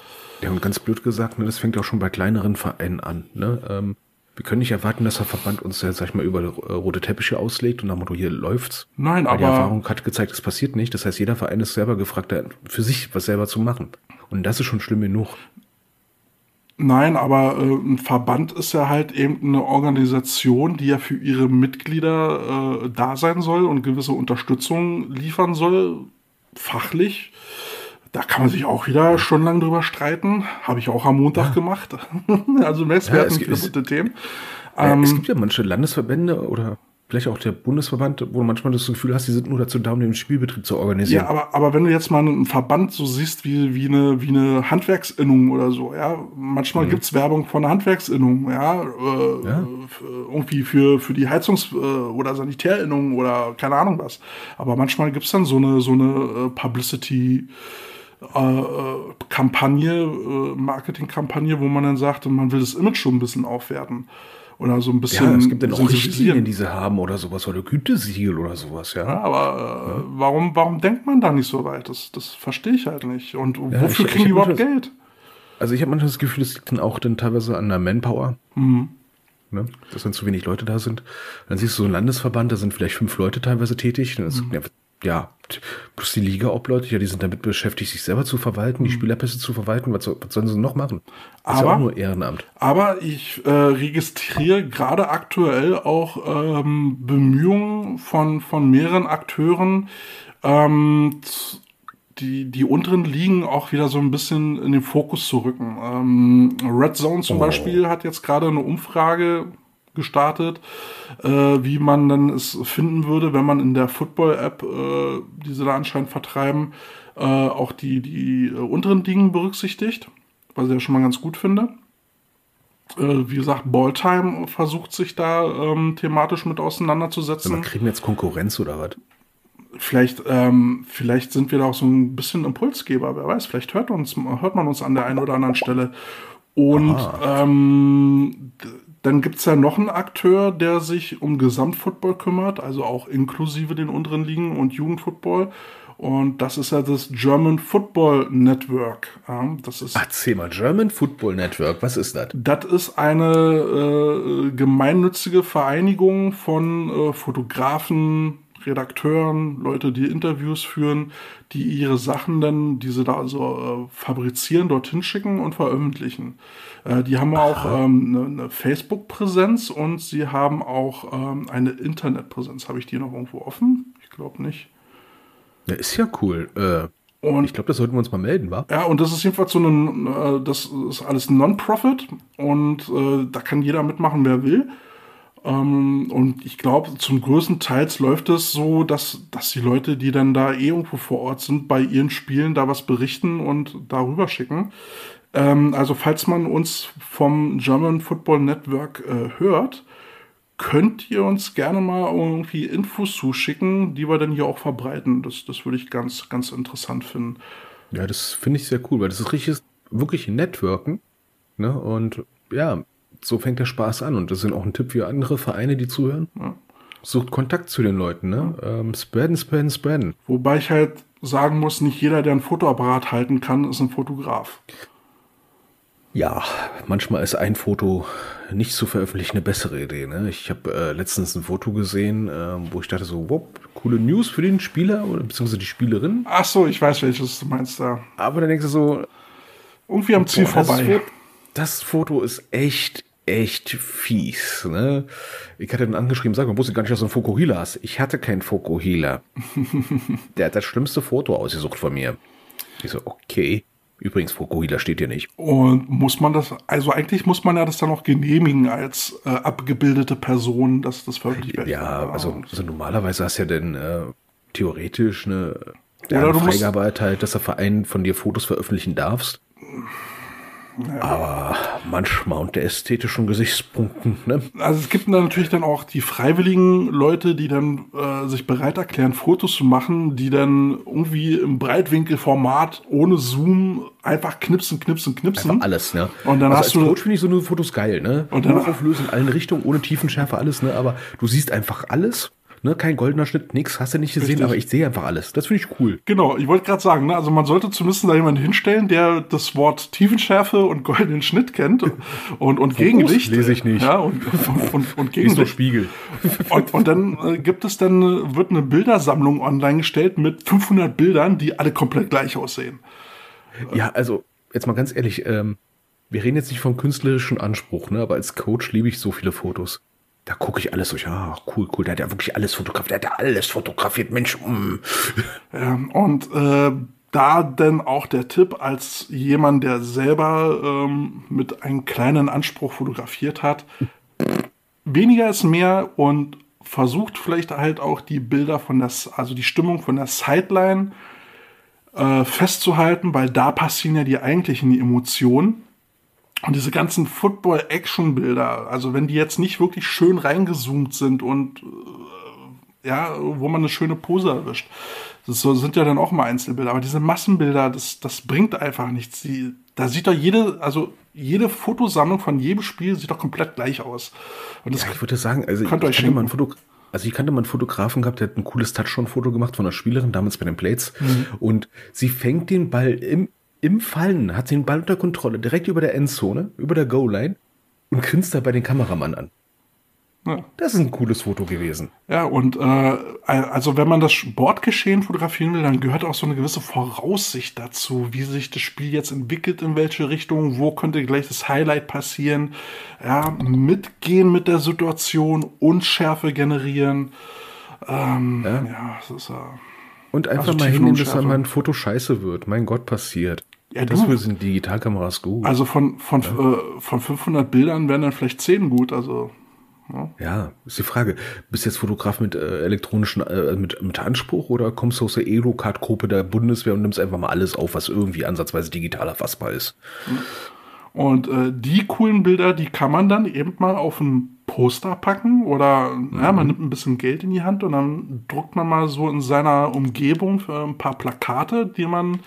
Ja, und ganz blöd gesagt, ne, das fängt auch schon bei kleineren Vereinen an. Ne? Ähm, wir können nicht erwarten, dass der Verband uns, ja, sag ich mal, über äh, rote Teppiche auslegt und dem Motto, hier läuft's. Nein, Weil die aber- Erfahrung hat gezeigt, es passiert nicht. Das heißt, jeder Verein ist selber gefragt, für sich was selber zu machen. Und das ist schon schlimm genug. Nein, aber äh, ein Verband ist ja halt eben eine Organisation, die ja für ihre Mitglieder äh, da sein soll und gewisse Unterstützung liefern soll, fachlich. Da kann man sich auch wieder stundenlang drüber streiten. Habe ich auch am Montag gemacht. also wir Ja, es viele gibt- bunte Themen. Äh, Ähm, es gibt ja manche Landesverbände oder vielleicht auch der Bundesverband, wo du manchmal das Gefühl hast, die sind nur dazu da, um den Spielbetrieb zu organisieren. Ja, aber, aber wenn du jetzt mal einen Verband so siehst wie, wie, eine, wie eine Handwerksinnung oder so, ja, manchmal gibt's Werbung von einer Handwerksinnung, ja, äh, Ja. irgendwie für, für die Heizungs- äh, oder Sanitärinnung oder keine Ahnung was. Aber manchmal gibt's dann so eine, so eine äh, Publicity- äh, äh, Kampagne, äh, Marketingkampagne, wo man dann sagt, man will das Image schon ein bisschen aufwerten. Oder so ein bisschen. Ja, es gibt dann auch. Richtlinien, die sie haben oder sowas, oder Gütesiegel oder sowas, ja. Ja, aber äh, warum, warum denkt man da nicht so weit? Das, das verstehe ich halt nicht. Und Ja, wofür ich- kriegen die überhaupt Geld? Also ich habe manchmal das Gefühl, es liegt dann auch dann teilweise an der Manpower. Mhm. Ne? Dass dann zu wenig Leute da sind. Dann siehst du so einen Landesverband, da sind vielleicht fünf Leute teilweise tätig. Das, Mhm. Ja, plus die Liga-Obleute, ja, die sind damit beschäftigt, sich selber zu verwalten, die Spielerpässe zu verwalten. Was, soll, was sollen sie noch machen? Das ist ja. Aber- auch nur Ehrenamt. Aber ich äh, registriere gerade aktuell auch ähm, Bemühungen von, von mehreren Akteuren, ähm, die, die unteren Ligen auch wieder so ein bisschen in den Fokus zu rücken. Ähm, Red Zone zum Oh. Beispiel hat jetzt gerade eine Umfrage gestartet, äh, wie man dann es finden würde, wenn man in der Football-App, äh, die sie da anscheinend vertreiben, äh, auch die, die äh, unteren Ligen berücksichtigt, was ich ja schon mal ganz gut finde. Äh, wie gesagt, Balltime versucht sich da ähm, thematisch mit auseinanderzusetzen. Man kriegen jetzt Konkurrenz oder was? vielleicht, ähm, vielleicht sind wir da auch so ein bisschen Impulsgeber, wer weiß, vielleicht hört, uns, hört man uns an der einen oder anderen Stelle. Und ähm, dann gibt's ja noch einen Akteur, der sich um Gesamtfootball kümmert, also auch inklusive den unteren Ligen und Jugendfootball. Und das ist ja das German Football Network. Das ist Erzähl mal, German Football Network, was ist das? das ist eine äh, gemeinnützige Vereinigung von äh, Fotografen, Redakteuren, Leute, die Interviews führen, die ihre Sachen dann, die sie da also äh, fabrizieren, dorthin schicken und veröffentlichen. Äh, die haben auch ähm, eine, eine Facebook-Präsenz und sie haben auch ähm, eine Internetpräsenz. Habe ich die noch irgendwo offen? Ich glaube nicht. Ja, ist ja cool. Äh, Und ich glaube, das sollten wir uns mal melden, wa? Ja, und das ist jedenfalls so ein, äh, das ist alles Non-Profit und äh, da kann jeder mitmachen, wer will. Ähm, und ich glaube, zum größten Teils läuft es so, dass, dass die Leute, die dann da eh irgendwo vor Ort sind, bei ihren Spielen da was berichten und darüber schicken. Ähm, also falls man uns vom German Football Network äh, hört, könnt ihr uns gerne mal irgendwie Infos zuschicken, die wir dann hier auch verbreiten. Das, das würde ich ganz, ganz interessant finden. Ja, das finde ich sehr cool, weil das ist richtig, wirklich Networken. Ne? Und ja, so fängt der Spaß an. Und das sind auch ein Tipp für andere Vereine, die zuhören. Sucht Kontakt zu den Leuten, ne? Ähm, spreaden, spreaden, spreaden. Wobei ich halt sagen muss, nicht jeder, der ein Fotoapparat halten kann, ist ein Fotograf. Ja, manchmal ist ein Foto nicht zu veröffentlichen eine bessere Idee. Ne? Ich habe äh, letztens ein Foto gesehen, äh, wo ich dachte so, wow, coole News für den Spieler oder beziehungsweise die Spielerin. Ach so, ich weiß, welches du meinst da. Aber dann denkst du so, Irgendwie am Ziel Boah, das, vorbei. Foto, das Foto ist echt, echt fies. Ne? Ich hatte dann angeschrieben, sag mal, wusste gar nicht, dass du einen Fokuhila hast. Ich hatte keinen Fokuhila. Der hat das schlimmste Foto ausgesucht von mir. Ich so, okay. Übrigens, Fokuhila steht hier nicht. Und muss man das, also eigentlich muss man ja das dann auch genehmigen als äh, abgebildete Person, dass das veröffentlicht wird. Ja, also, also normalerweise hast du ja dann äh, theoretisch eine, Oder eine Freigabe erteilt, dass der Verein von dir Fotos veröffentlichen darfst. Aber manchmal unter ästhetischen Gesichtspunkten, ne? Also es gibt dann natürlich dann auch die freiwilligen Leute, die dann äh, sich bereit erklären, Fotos zu machen, die dann irgendwie im Breitwinkelformat ohne Zoom einfach knipsen, knipsen, knipsen. Einfach alles, ne? Und dann also hast als du- Coach finde ich so eine Fotos geil, ne? Und dann- Hochauflösend in allen Richtungen, ohne Tiefenschärfe, alles, ne? Aber du siehst einfach alles, ne? Kein goldener Schnitt, nix, hast du nicht gesehen, Richtig. aber ich sehe einfach alles. Das finde ich cool. Genau, ich wollte gerade sagen, ne, also man sollte zumindest da jemanden hinstellen, der das Wort Tiefenschärfe und goldenen Schnitt kennt und, und Gegenlicht. lese ich nicht. Ja, und, und, und, und Ist Gegenlicht. Spiegel. Und, und dann äh, gibt es dann, äh, wird eine Bildersammlung online gestellt mit 500 Bildern, die alle komplett gleich aussehen. Ja, also, jetzt mal ganz ehrlich, ähm, wir reden jetzt nicht vom künstlerischen Anspruch, ne? Aber als Coach liebe ich so viele Fotos. Da gucke ich alles durch. Ja, cool, cool. Der hat ja wirklich alles fotografiert. Der hat ja alles fotografiert. Mensch, mm. Ja, und äh, da denn auch der Tipp als jemand, der selber ähm, mit einem kleinen Anspruch fotografiert hat, weniger ist mehr und versucht vielleicht halt auch die Bilder von der, also die Stimmung von der Sideline äh, festzuhalten, weil da passieren ja die eigentlichen Emotionen. Und diese ganzen Football-Action-Bilder, also wenn die jetzt nicht wirklich schön reingezoomt sind und äh, ja, wo man eine schöne Pose erwischt, das so- sind ja dann auch mal Einzelbilder. Aber diese Massenbilder, das, das bringt einfach nichts. Die, da sieht doch jede, also jede Fotosammlung von jedem Spiel sieht doch komplett gleich aus. Und das Ja, ich würde sagen, also ich euch kannte, mal einen schenken. Foto, also ich kannte mal einen Fotografen gehabt, der hat ein cooles Touchdown-Foto gemacht von einer Spielerin, damals bei den Plates. Mhm. Und sie fängt den Ball im, im Fallen, hat den Ball unter Kontrolle, direkt über der Endzone, über der Goal-Line und grinst dabei den Kameramann an. Ja. Das ist ein cooles Foto gewesen. Ja, und äh, also wenn man das Sportgeschehen fotografieren will, dann gehört auch so eine gewisse Voraussicht dazu, wie sich das Spiel jetzt entwickelt, in welche Richtung, wo könnte gleich das Highlight passieren. Ja, mitgehen mit der Situation, Unschärfe generieren. Ähm, ja. das ist ja. Und einfach Also mal hinnehmen, dass dann mal ein Foto scheiße wird. Mein Gott, passiert. Ja, das du. für sind Digitalkameras gut. Also von, von, äh, von 500 Bildern wären dann vielleicht 10 gut. Also ja, ist die Frage. Bist du jetzt Fotograf mit äh, elektronischen, äh, mit, mit Anspruch oder kommst du aus der Aerocard-Gruppe der Bundeswehr und nimmst einfach mal alles auf, was irgendwie ansatzweise digital erfassbar ist? Und äh, die coolen Bilder, die kann man dann eben mal auf einen Poster packen oder ja, man nimmt ein bisschen Geld in die Hand und dann druckt man mal so in seiner Umgebung äh, ein paar Plakate, die man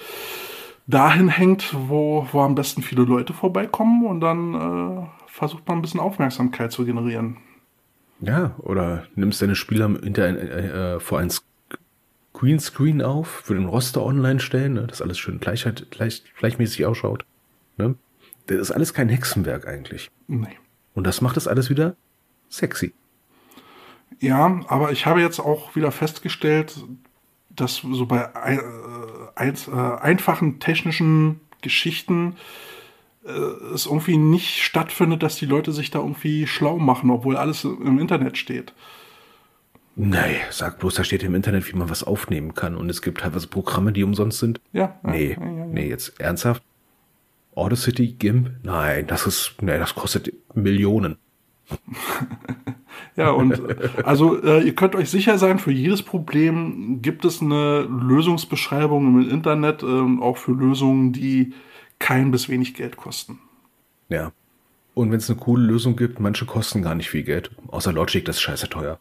dahin hängt, wo, wo am besten viele Leute vorbeikommen und dann äh, versucht man ein bisschen Aufmerksamkeit zu generieren. Ja, oder nimmst deine Spieler hinter ein, äh, äh, vor ein Greenscreen auf, für den Roster online stellen, ne, dass alles schön gleichheit, gleich, gleichmäßig ausschaut. Ne? Das ist alles kein Hexenwerk eigentlich. Nee. Und das macht es alles wieder sexy. Ja, aber ich habe jetzt auch wieder festgestellt, dass so bei ein, äh, eins, äh, einfachen technischen Geschichten äh, es irgendwie nicht stattfindet, dass die Leute sich da irgendwie schlau machen, obwohl alles im Internet steht. Nee, sag bloß, da steht im Internet, wie man was aufnehmen kann. Und es gibt teilweise Programme, die umsonst sind. Ja. ja, Nee, ja, ja, ja. nee, jetzt ernsthaft? Audacity, GIMP? Nein, das ist, nee, das kostet Millionen. Ja, und äh, also äh, ihr könnt euch sicher sein, für jedes Problem gibt es eine Lösungsbeschreibung im Internet, ähm, auch für Lösungen, die kein bis wenig Geld kosten. Ja. Und wenn es eine coole Lösung gibt, manche kosten gar nicht viel Geld. Außer Logic, das ist scheiße teuer.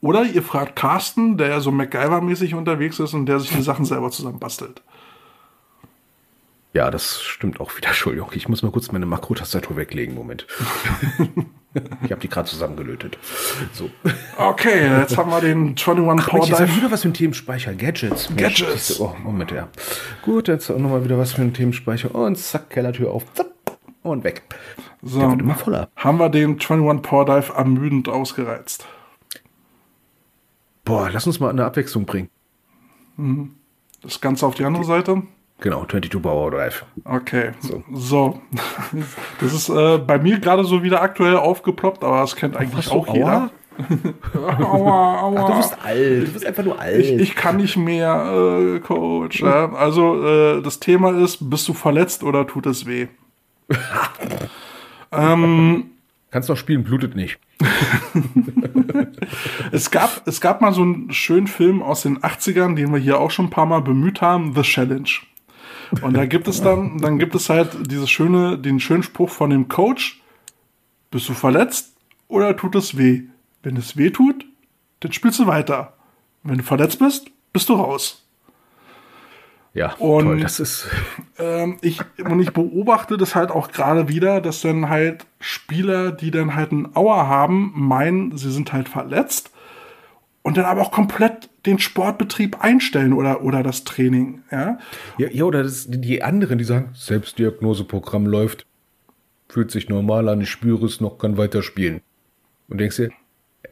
Oder ihr fragt Carsten, der ja so MacGyver-mäßig unterwegs ist und der sich die Sachen selber zusammenbastelt. Ja, das stimmt auch wieder. Entschuldigung, ich muss mal kurz meine Makrotastatur weglegen. Moment. ich habe die gerade zusammengelötet. So. Okay, jetzt haben wir den 21 Ach, Power jetzt haben wir Dive. wieder was für ein Themenspeicher. Gadgets. Gadgets. Oh, Moment, ja. Gut, jetzt auch nochmal wieder was für ein Themenspeicher. Und zack, Kellertür auf. Zapp, und weg. So, Der wird immer voller. haben wir den 21 Power Dive ermüdend ausgereizt. Boah, lass uns mal eine Abwechslung bringen. Das Ganze auf die andere Seite. Genau, 22 Power Drive. Okay, so. Das ist äh, bei mir gerade so wieder aktuell aufgeploppt, aber das kennt eigentlich du auch jeder. Aua? Aua, aua. Du bist alt. Du bist einfach nur alt. ich, ich kann nicht mehr, äh, Coach. Ja? Also äh, das Thema ist, bist du verletzt oder tut es weh? Kannst noch spielen, blutet nicht. Es gab, es gab mal so einen schönen Film aus den 80ern, den wir hier auch schon ein paar Mal bemüht haben, The Challenge. Und da gibt es dann, dann gibt es halt dieses schöne, den schönen Spruch von dem Coach, bist du verletzt oder tut es weh? Wenn es weh tut, dann spielst du weiter. Wenn du verletzt bist, bist du raus. Ja, Und- toll. Das ist. Ähm, ich, und ich beobachte das halt auch gerade wieder, dass dann halt Spieler, die dann halt einen Auer haben, meinen, sie sind halt verletzt und dann aber auch komplett den Sportbetrieb einstellen oder, oder das Training. Ja? Ja, ja oder das, die anderen, die sagen, Selbstdiagnoseprogramm läuft, fühlt sich normal an, ich spüre es noch, kann weiterspielen. Und denkst dir,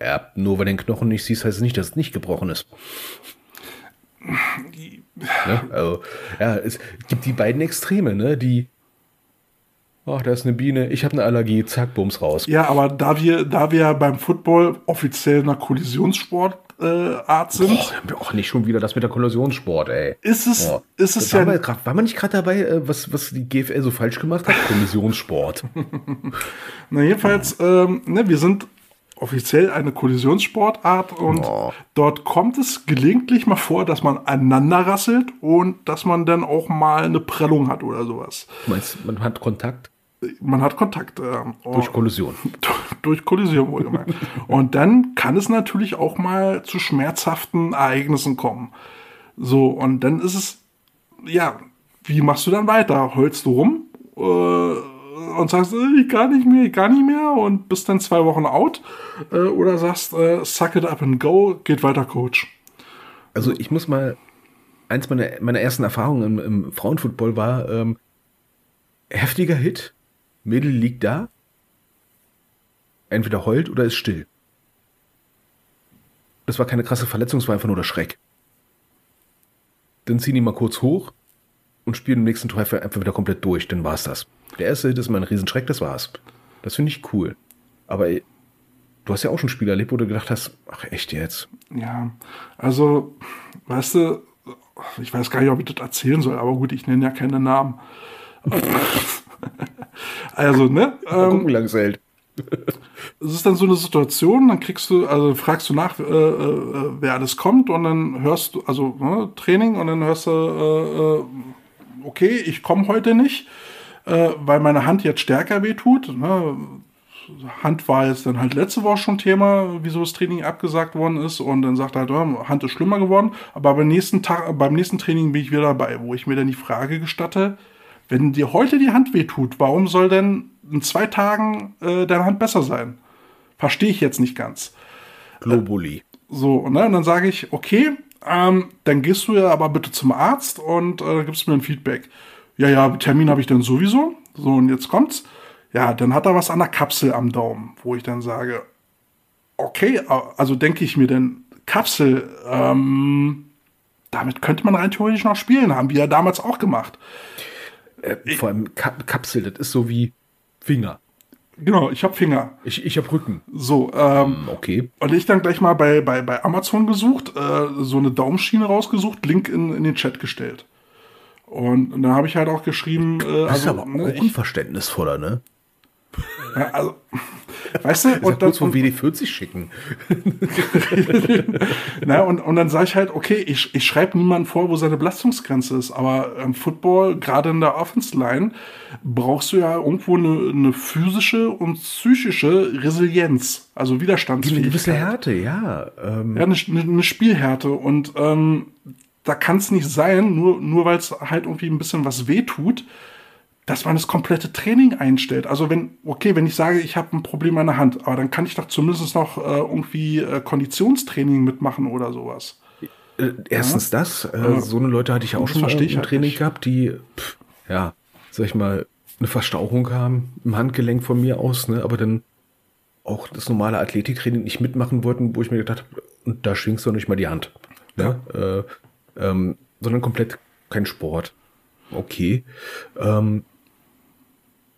ja, nur weil den Knochen nicht siehst, heißt es nicht, dass es nicht gebrochen ist. ne? Also, ja, es gibt die beiden Extreme, ne? Die, ach, da ist eine Biene, ich habe eine Allergie, zack, bums raus. ja, aber da wir, da wir beim Football offiziell einer Kollisionssportart äh, Art sind, Och, nicht schon wieder das mit der Kollisionssport, ey. ist es, Oh. ist es war, ja man grad, war man nicht gerade dabei, äh, was, was die GFL so falsch gemacht hat? Kollisionssport. Na, jedenfalls, ähm, ne, wir sind offiziell eine Kollisionssportart und Oh. dort kommt es gelegentlich mal vor, dass man aneinander rasselt und dass man dann auch mal eine Prellung hat oder sowas. Du meinst, man hat Kontakt Man hat Kontakt. Ähm, durch Kollision. durch Kollision wohlgemerkt. und dann kann es natürlich auch mal zu schmerzhaften Ereignissen kommen. So, und dann ist es, ja, wie machst du dann weiter? Heulst du rum? Äh, und sagst, äh, ich kann nicht mehr, ich kann nicht mehr und bist dann zwei Wochen out. Äh, oder sagst, äh, suck it up and go, geht weiter, Coach. Also ich muss mal, eins meiner, meiner ersten Erfahrungen im, im Frauenfootball war, ähm, heftiger Hit, Mädel liegt da, entweder heult oder ist still. Das war keine krasse Verletzung, es war einfach nur der Schreck. Dann ziehen die mal kurz hoch und spielen im nächsten Tor einfach einfach wieder komplett durch, dann war's das. Der erste Hit ist mal ein Riesenschreck, das war's. Das finde ich cool. Aber ey, du hast ja auch schon Spiele erlebt, wo du gedacht hast, ach echt jetzt? Ja, also, weißt du, ich weiß gar nicht, ob ich das erzählen soll, aber gut, ich nenne ja keine Namen. also, ne? Mal Ähm, gucken, wie lange es hält. es ist dann so eine Situation, dann kriegst du, also fragst du nach, äh, äh, wer alles kommt und dann hörst du, also ne, Training und dann hörst du, äh, äh, okay, ich komme heute nicht, äh, weil meine Hand jetzt stärker wehtut. Ne? Hand war jetzt dann halt letzte Woche schon Thema, wieso das Training abgesagt worden ist. Und dann sagt er halt, ja, Hand ist schlimmer geworden. Aber beim nächsten Tag, beim nächsten Training bin ich wieder dabei, wo ich mir dann die Frage gestatte, wenn dir heute die Hand wehtut, warum soll denn in zwei Tagen äh, deine Hand besser sein? Verstehe ich jetzt nicht ganz. Globuli. So, ne? Und dann sage ich, okay, ähm, dann gehst du ja aber bitte zum Arzt und äh, gibst mir ein Feedback. Ja, ja, Termin habe ich dann sowieso. So, und jetzt kommt's. Ja, dann hat er was an der Kapsel am Daumen, wo ich dann sage, okay, also denke ich mir denn, Kapsel, ähm, damit könnte man rein theoretisch noch spielen, haben wir ja damals auch gemacht. Äh, vor allem Kap Kapsel, das ist so wie Finger. Genau, ich habe Finger. Ich, ich habe Rücken. So, ähm, Okay. und ich dann gleich mal bei, bei, bei Amazon gesucht, äh, so eine Daumenschiene rausgesucht, Link in, in den Chat gestellt. Und, und dann habe ich halt auch geschrieben, äh, Das ist also, aber ne, auch ich, unverständnisvoller, ne? ja, also, weißt du, Und und dann, kurz vom und, WD40 schicken. na, und, und dann sage ich halt, okay, ich, ich schreibe niemandem vor, wo seine Belastungsgrenze ist, aber im Football, gerade in der Offense Line, brauchst du ja irgendwo eine, eine physische und psychische Resilienz, also Eine Widerstandsfähigkeit. gewisse Härte, ja. Ähm, Ja, eine, eine, eine Spielhärte. Und ähm, da kann es nicht sein, nur, nur weil es halt irgendwie ein bisschen was wehtut, dass man das komplette Training einstellt. Also wenn, okay, wenn ich sage, ich habe ein Problem an der Hand, aber dann kann ich doch zumindest noch äh, irgendwie äh, Konditionstraining mitmachen oder sowas. Äh, Erstens das, äh, so eine Leute hatte ich auch Das schon mal verstehe ich im halt Training nicht. gehabt, die, pff, ja, sag ich mal, eine Verstauchung haben im Handgelenk von mir aus, ne, aber dann auch das normale Athletiktraining nicht mitmachen wollten, wo ich mir gedacht habe, und da schwingst du nicht mal die Hand, ne, äh, ähm, sondern komplett kein Sport. Okay. Ähm,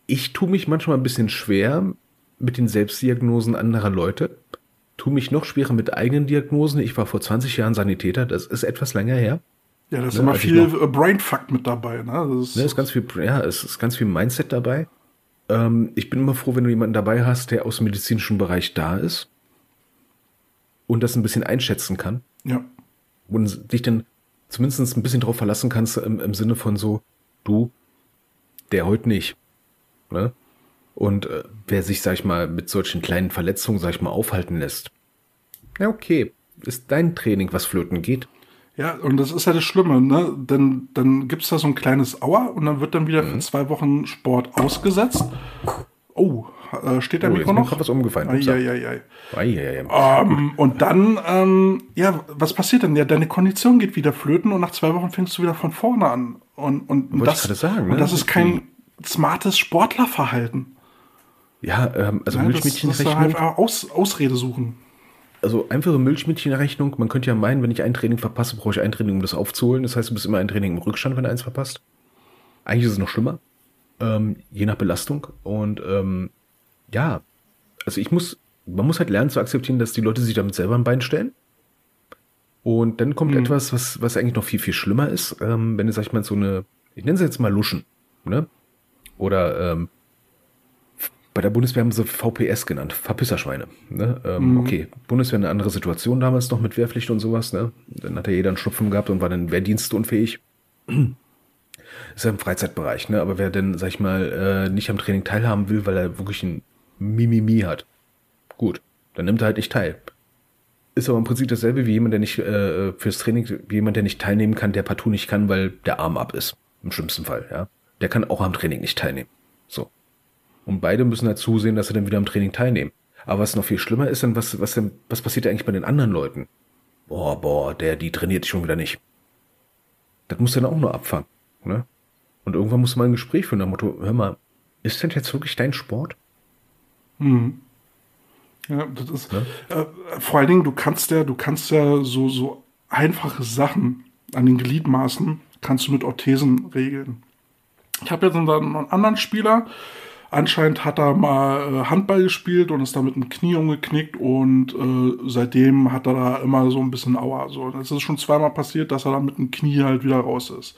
ich tue mich manchmal ein bisschen schwer mit den Selbstdiagnosen anderer Leute. Tu mich noch schwerer mit eigenen Diagnosen. Ich war vor 20 Jahren Sanitäter, das ist etwas länger her. Ja, da ist Ne, immer viel noch- äh, Brainfuck mit dabei. Ne? Das ist, Ne, ist ganz viel, ja, es ist ganz viel Mindset dabei. Ähm, ich bin immer froh, wenn du jemanden dabei hast, der aus dem medizinischen Bereich da ist und das ein bisschen einschätzen kann ja. und dich dann zumindest ein bisschen drauf verlassen kannst im, im Sinne von so, du, der heute nicht. Ne? Und äh, wer sich, sag ich mal, mit solchen kleinen Verletzungen, sag ich mal, aufhalten lässt, ja, okay, ist dein Training, was flöten geht. Ja, und das ist ja das Schlimme, ne? Denn dann gibt's da so ein kleines Aua und dann wird dann wieder Mhm. für zwei Wochen Sport ausgesetzt. Oh, äh, steht der Oh, Mikro ist noch? grad was umgefallen. Upsa. Eieiei. Eieiei. Ähm, und dann, ähm, ja, was passiert denn? Ja, deine Kondition geht wieder flöten und nach zwei Wochen fängst du wieder von vorne an. Und, und, Wollte das, sagen, und ne? das ist kein smartes Sportlerverhalten. Ja, ähm, also Ja, das, das Milchmädchenrechnung. halt Aus, Ausrede suchen. Also einfache Milchmädchenrechnung. Man könnte ja meinen, wenn ich ein Training verpasse, brauche ich ein Training, um das aufzuholen. Das heißt, du bist immer ein Training im Rückstand, wenn du eins verpasst. Eigentlich ist es noch schlimmer. Ähm, je nach Belastung. Und ähm, ja, also ich muss, man muss halt lernen zu akzeptieren, dass die Leute sich damit selber ein Bein stellen. Und dann kommt etwas, was, was eigentlich noch viel, viel schlimmer ist, ähm, wenn du, sag ich mal, so eine, ich nenne sie jetzt mal Luschen, ne? Oder ähm, bei der Bundeswehr haben sie VPS genannt, Verpisserschweine. Ne? Ähm, Okay, Bundeswehr eine andere Situation damals noch mit Wehrpflicht und sowas. Ne? Dann hat ja jeder einen Schnupfen gehabt und war dann wehrdienstunfähig. Ist ja im Freizeitbereich, ne? aber wer denn, sag ich mal, äh, nicht am Training teilhaben will, weil er wirklich ein Mimimi hat, gut, dann nimmt er halt nicht teil. Ist aber im Prinzip dasselbe wie jemand, der nicht äh, fürs Training, wie jemand, der nicht teilnehmen kann, der partout nicht kann, weil der Arm ab ist. Im schlimmsten Fall, ja. Der kann auch am Training nicht teilnehmen. So. Und beide müssen halt zusehen, dass sie dann wieder am Training teilnehmen. Aber was noch viel schlimmer ist, dann was, was, denn, was passiert eigentlich bei den anderen Leuten? Boah, boah, der, die trainiert schon wieder nicht. Das muss dann auch nur abfangen. Ne? Und irgendwann muss man ein Gespräch führen, nach Motto, hör mal, ist denn jetzt wirklich dein Sport? Ja, das ist äh, vor allen Dingen, du kannst ja, du kannst ja so, so einfache Sachen an den Gliedmaßen kannst du mit Orthesen regeln. Ich habe jetzt einen, anderen Spieler, anscheinend hat er mal äh, Handball gespielt und ist da mit dem Knie umgeknickt und äh, seitdem hat er da immer so ein bisschen Aua. So, es ist schon zweimal passiert, dass er da mit dem Knie halt wieder raus ist.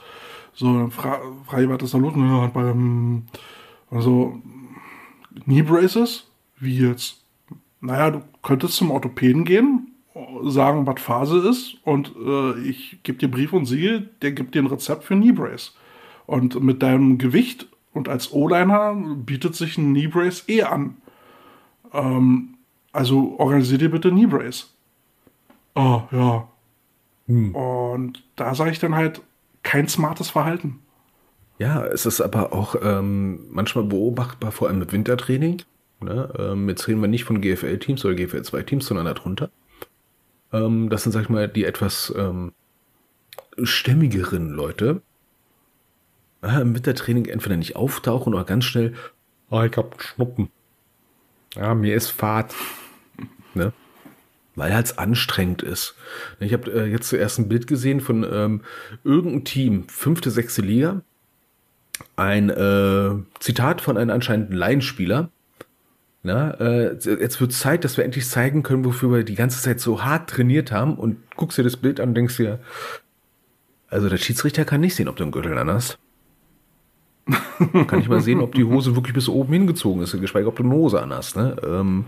So, dann fra frage ich, was ist da los? Handball, hm. also Knee Braces? Wie jetzt? Naja, du könntest zum Orthopäden gehen, sagen, was Phase ist und äh, ich gebe dir Brief und Siegel, der gibt dir ein Rezept für Knee Brace. Und mit deinem Gewicht und als O-Liner bietet sich ein Knee Brace eh an. Ähm, also organisier dir bitte Knee Brace. Oh, ja. Und da sage ich dann halt, kein smartes Verhalten. Ja, es ist aber auch ähm, manchmal beobachtbar, vor allem im Wintertraining. Ne? Ähm, jetzt reden wir nicht von GFL-Teams oder GFL-2-Teams, sondern darunter. Ähm, das sind, sag ich mal, die etwas ähm, stämmigeren Leute. Ja, Im Wintertraining entweder nicht auftauchen oder ganz schnell, ah, ich hab Schnuppen. Ja, mir ist Fahrt. Ne? Weil halt anstrengend ist. Ich habe äh, jetzt zuerst ein Bild gesehen von ähm, irgendeinem Team, fünfte, sechste Liga. Ein äh, Zitat von einem anscheinenden Laienspieler. Na, äh, jetzt wird Zeit, dass wir endlich zeigen können, wofür wir die ganze Zeit so hart trainiert haben. Und guckst dir das Bild an und denkst dir, also der Schiedsrichter kann nicht sehen, ob du einen Gürtel an hast. Kann ich mal sehen, ob die Hose wirklich bis oben hingezogen ist, geschweige ob du eine Hose an hast. Ne? Ähm,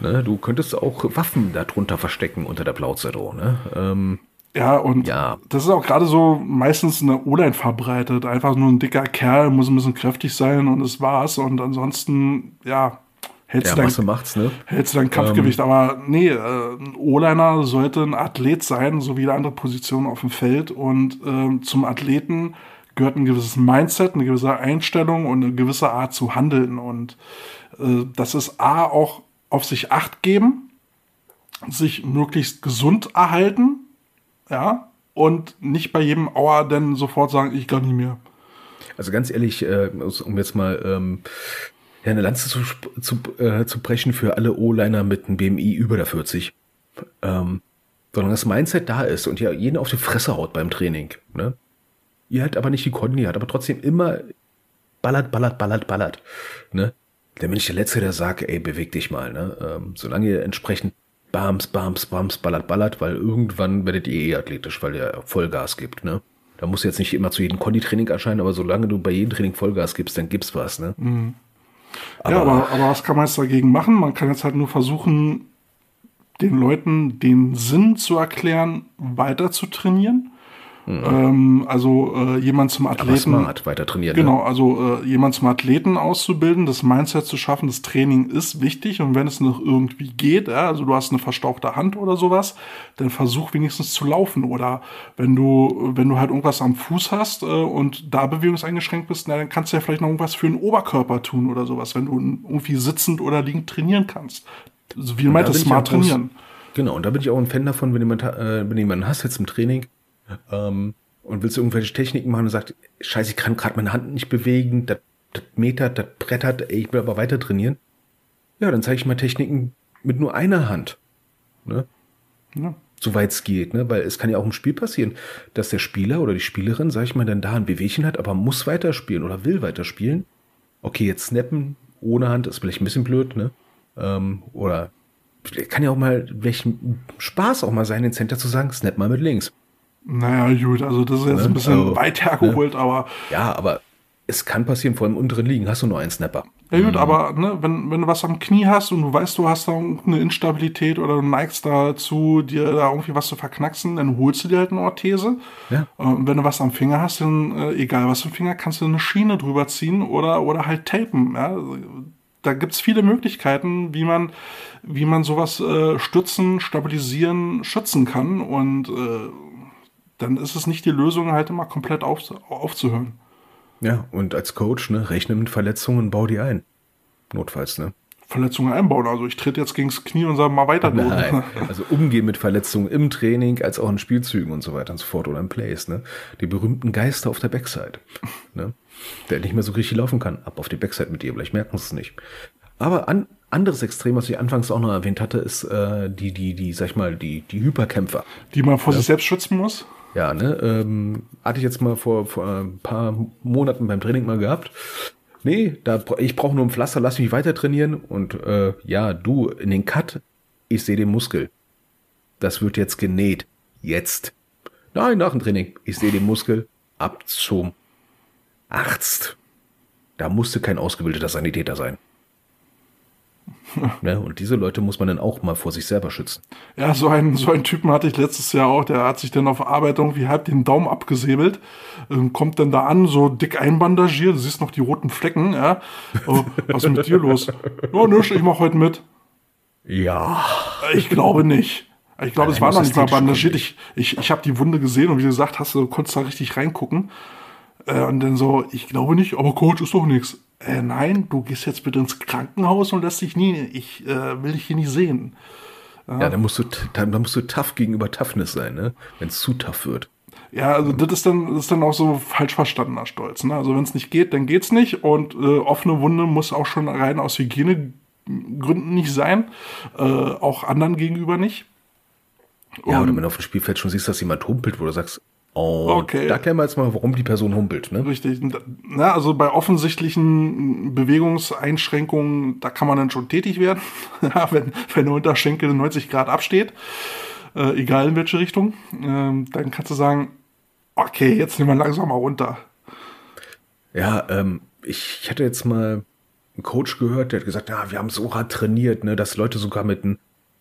ne? Du könntest auch Waffen darunter verstecken unter der Plauze. Ne? Ähm, Ja, und Ja. das ist auch gerade so meistens in der O-Line verbreitet. Einfach nur ein dicker Kerl, muss ein bisschen kräftig sein und das war's. Und ansonsten, ja, hältst ja, du dein, macht's, ne? hältst du dein Kampfgewicht. Aber nee, äh, ein O-Liner sollte ein Athlet sein, so wie jede andere Position auf dem Feld. Und ähm, zum Athleten gehört ein gewisses Mindset, eine gewisse Einstellung und eine gewisse Art zu handeln. Und äh, das ist A, auch auf sich Acht geben, sich möglichst gesund erhalten, ja, und nicht bei jedem Auer dann sofort sagen, ich kann nicht mehr. Also ganz ehrlich, äh, um jetzt mal ähm, eine Lanze zu, zu, äh, zu brechen für alle O-Liner mit einem BMI über der 40. Ähm, sondern das Mindset da ist und ja jeden auf die Fresse haut beim Training. Ne? Ihr halt aber nicht die Kondi hat, aber trotzdem immer ballert, ballert, ballert, ballert. Ne? Dann bin ich der Letzte, der sagt, ey, beweg dich mal. Ne? Ähm, solange ihr entsprechend Bams, Bams, Bams, ballert, ballert, weil irgendwann werdet ihr eh athletisch, weil ihr Vollgas gibt. Ne? Da muss jetzt nicht immer zu jedem Kondi-Training erscheinen, aber solange du bei jedem Training Vollgas gibst, dann gibt's was. Ne? ja, aber, aber was kann man jetzt dagegen machen? Man kann jetzt halt nur versuchen, den Leuten den Sinn zu erklären, weiter zu trainieren. Ähm, also äh, jemand zum Mhm. aber Athleten. smart weiter trainieren. Ne? Genau, also äh, jemand zum Athleten auszubilden, das Mindset zu schaffen, das Training ist wichtig und wenn es noch irgendwie geht, ja, also du hast eine verstauchte Hand oder sowas, dann versuch wenigstens zu laufen oder wenn du wenn du halt irgendwas am Fuß hast äh, und da bewegungseingeschränkt bist, na, dann kannst du ja vielleicht noch irgendwas für den Oberkörper tun oder sowas, wenn du irgendwie sitzend oder liegend trainieren kannst. Also wie du meintest, smart trainieren. Genau, und da bin ich auch ein Fan davon, wenn jemand, äh, wenn jemanden hast jetzt im Training ähm, und willst du irgendwelche Techniken machen und sagt, scheiße, ich kann gerade meine Hand nicht bewegen, das, das metert, das brettert, ey, ich will aber weiter trainieren. Ja, dann zeige ich mal Techniken mit nur einer Hand. Ne? Ja. Soweit es geht, ne? Weil es kann ja auch im Spiel passieren, dass der Spieler oder die Spielerin, sag ich mal, dann da ein Bewegchen hat, aber muss weiterspielen oder will weiterspielen. Okay, jetzt snappen ohne Hand ist vielleicht ein bisschen blöd, ne? Ähm, oder kann ja auch mal welchen Spaß auch mal sein, den Center zu sagen, snap mal mit links. Naja, gut, also das ist jetzt Ne? ein bisschen Also, weit hergeholt, aber Ja, aber es kann passieren, vor allem im unteren Ligen hast du nur einen Snapper. Ja gut, aber ne, wenn, wenn du was am Knie hast und du weißt, du hast da eine Instabilität oder du neigst dazu, dir da irgendwie was zu verknacksen, dann holst du dir halt eine Orthese. Ja. Äh, Und wenn du was am Finger hast, dann äh, egal was am Finger, kannst du eine Schiene drüber ziehen oder, oder halt tapen. Ja? Da gibt's viele Möglichkeiten, wie man, wie man sowas äh, stützen, stabilisieren, schützen kann. Und äh, dann ist es nicht die Lösung, halt immer komplett auf, aufzuhören. Ja, und als Coach, ne, rechne mit Verletzungen, bau die ein. Notfalls, ne? Verletzungen einbauen. Also ich trete jetzt gegens Knie und sage mal weiter. Nein. Also umgehen mit Verletzungen im Training, als auch in Spielzügen und so weiter und so fort oder im Plays, ne? Die berühmten Geister auf der Backside, ne? Der nicht mehr so richtig laufen kann. Ab auf die Backside mit dir, vielleicht merken sie es nicht. Aber an, anderes Extrem, was ich anfangs auch noch erwähnt hatte, ist äh, die, die, die, sag ich mal, die, die Hyperkämpfer. Die man vor sich selbst schützen muss. Ja, ne, ähm, hatte ich jetzt mal vor, vor ein paar Monaten beim Training mal gehabt. Nee, da, ich brauche nur ein Pflaster, lass mich weiter trainieren. Und äh, ja, du, in den Cut, ich sehe den Muskel. Das wird jetzt genäht. Jetzt. Nein, nach dem Training. Ich sehe den Muskel. Ab zum Arzt. Da musste kein ausgebildeter Sanitäter sein. Ne? Und diese Leute muss man dann auch mal vor sich selber schützen. Ja, so einen, so einen Typen hatte ich letztes Jahr auch, der hat sich dann auf Arbeit irgendwie halb den Daumen abgesäbelt, ähm, kommt dann da an, so dick einbandagiert, du siehst noch die roten Flecken, ja. Oh, was ist mit dir los? Ja, nix, ich mach heute mit. Ja. Ich glaube nicht. Ich glaube, es war noch nicht mal bandagiert. Ich, ich, ich habe die Wunde gesehen und wie gesagt hast, du konntest da richtig reingucken. Äh, und dann so, ich glaube nicht, aber Coach ist doch nichts. Äh, nein, du gehst jetzt bitte ins Krankenhaus und lässt dich nie, ich äh, will dich hier nicht sehen. Ja, da musst du, da, da musst du tough gegenüber Toughness sein, ne? Wenn es zu tough wird. Ja, also das ist dann, das ist dann auch so falsch verstandener Stolz. Ne? Also wenn es nicht geht, dann geht's nicht. Und äh, offene Wunde muss auch schon rein aus Hygienegründen nicht sein. Äh, auch anderen gegenüber nicht. Ja, Und- oder wenn du auf dem Spielfeld schon siehst, dass jemand humpelt, wo du sagst, oh, Okay. da klären wir jetzt mal, warum die Person humpelt, ne? Richtig. Na, also bei offensichtlichen Bewegungseinschränkungen, da kann man dann schon tätig werden, wenn, wenn der Unterschenkel 90 Grad absteht, äh, egal in welche Richtung, ähm, dann kannst du sagen, okay, jetzt nehmen wir langsam mal runter. Ja, ähm, ich, hatte jetzt mal einen Coach gehört, der hat gesagt, ja, wir haben so hart trainiert, ne, dass Leute sogar mit einem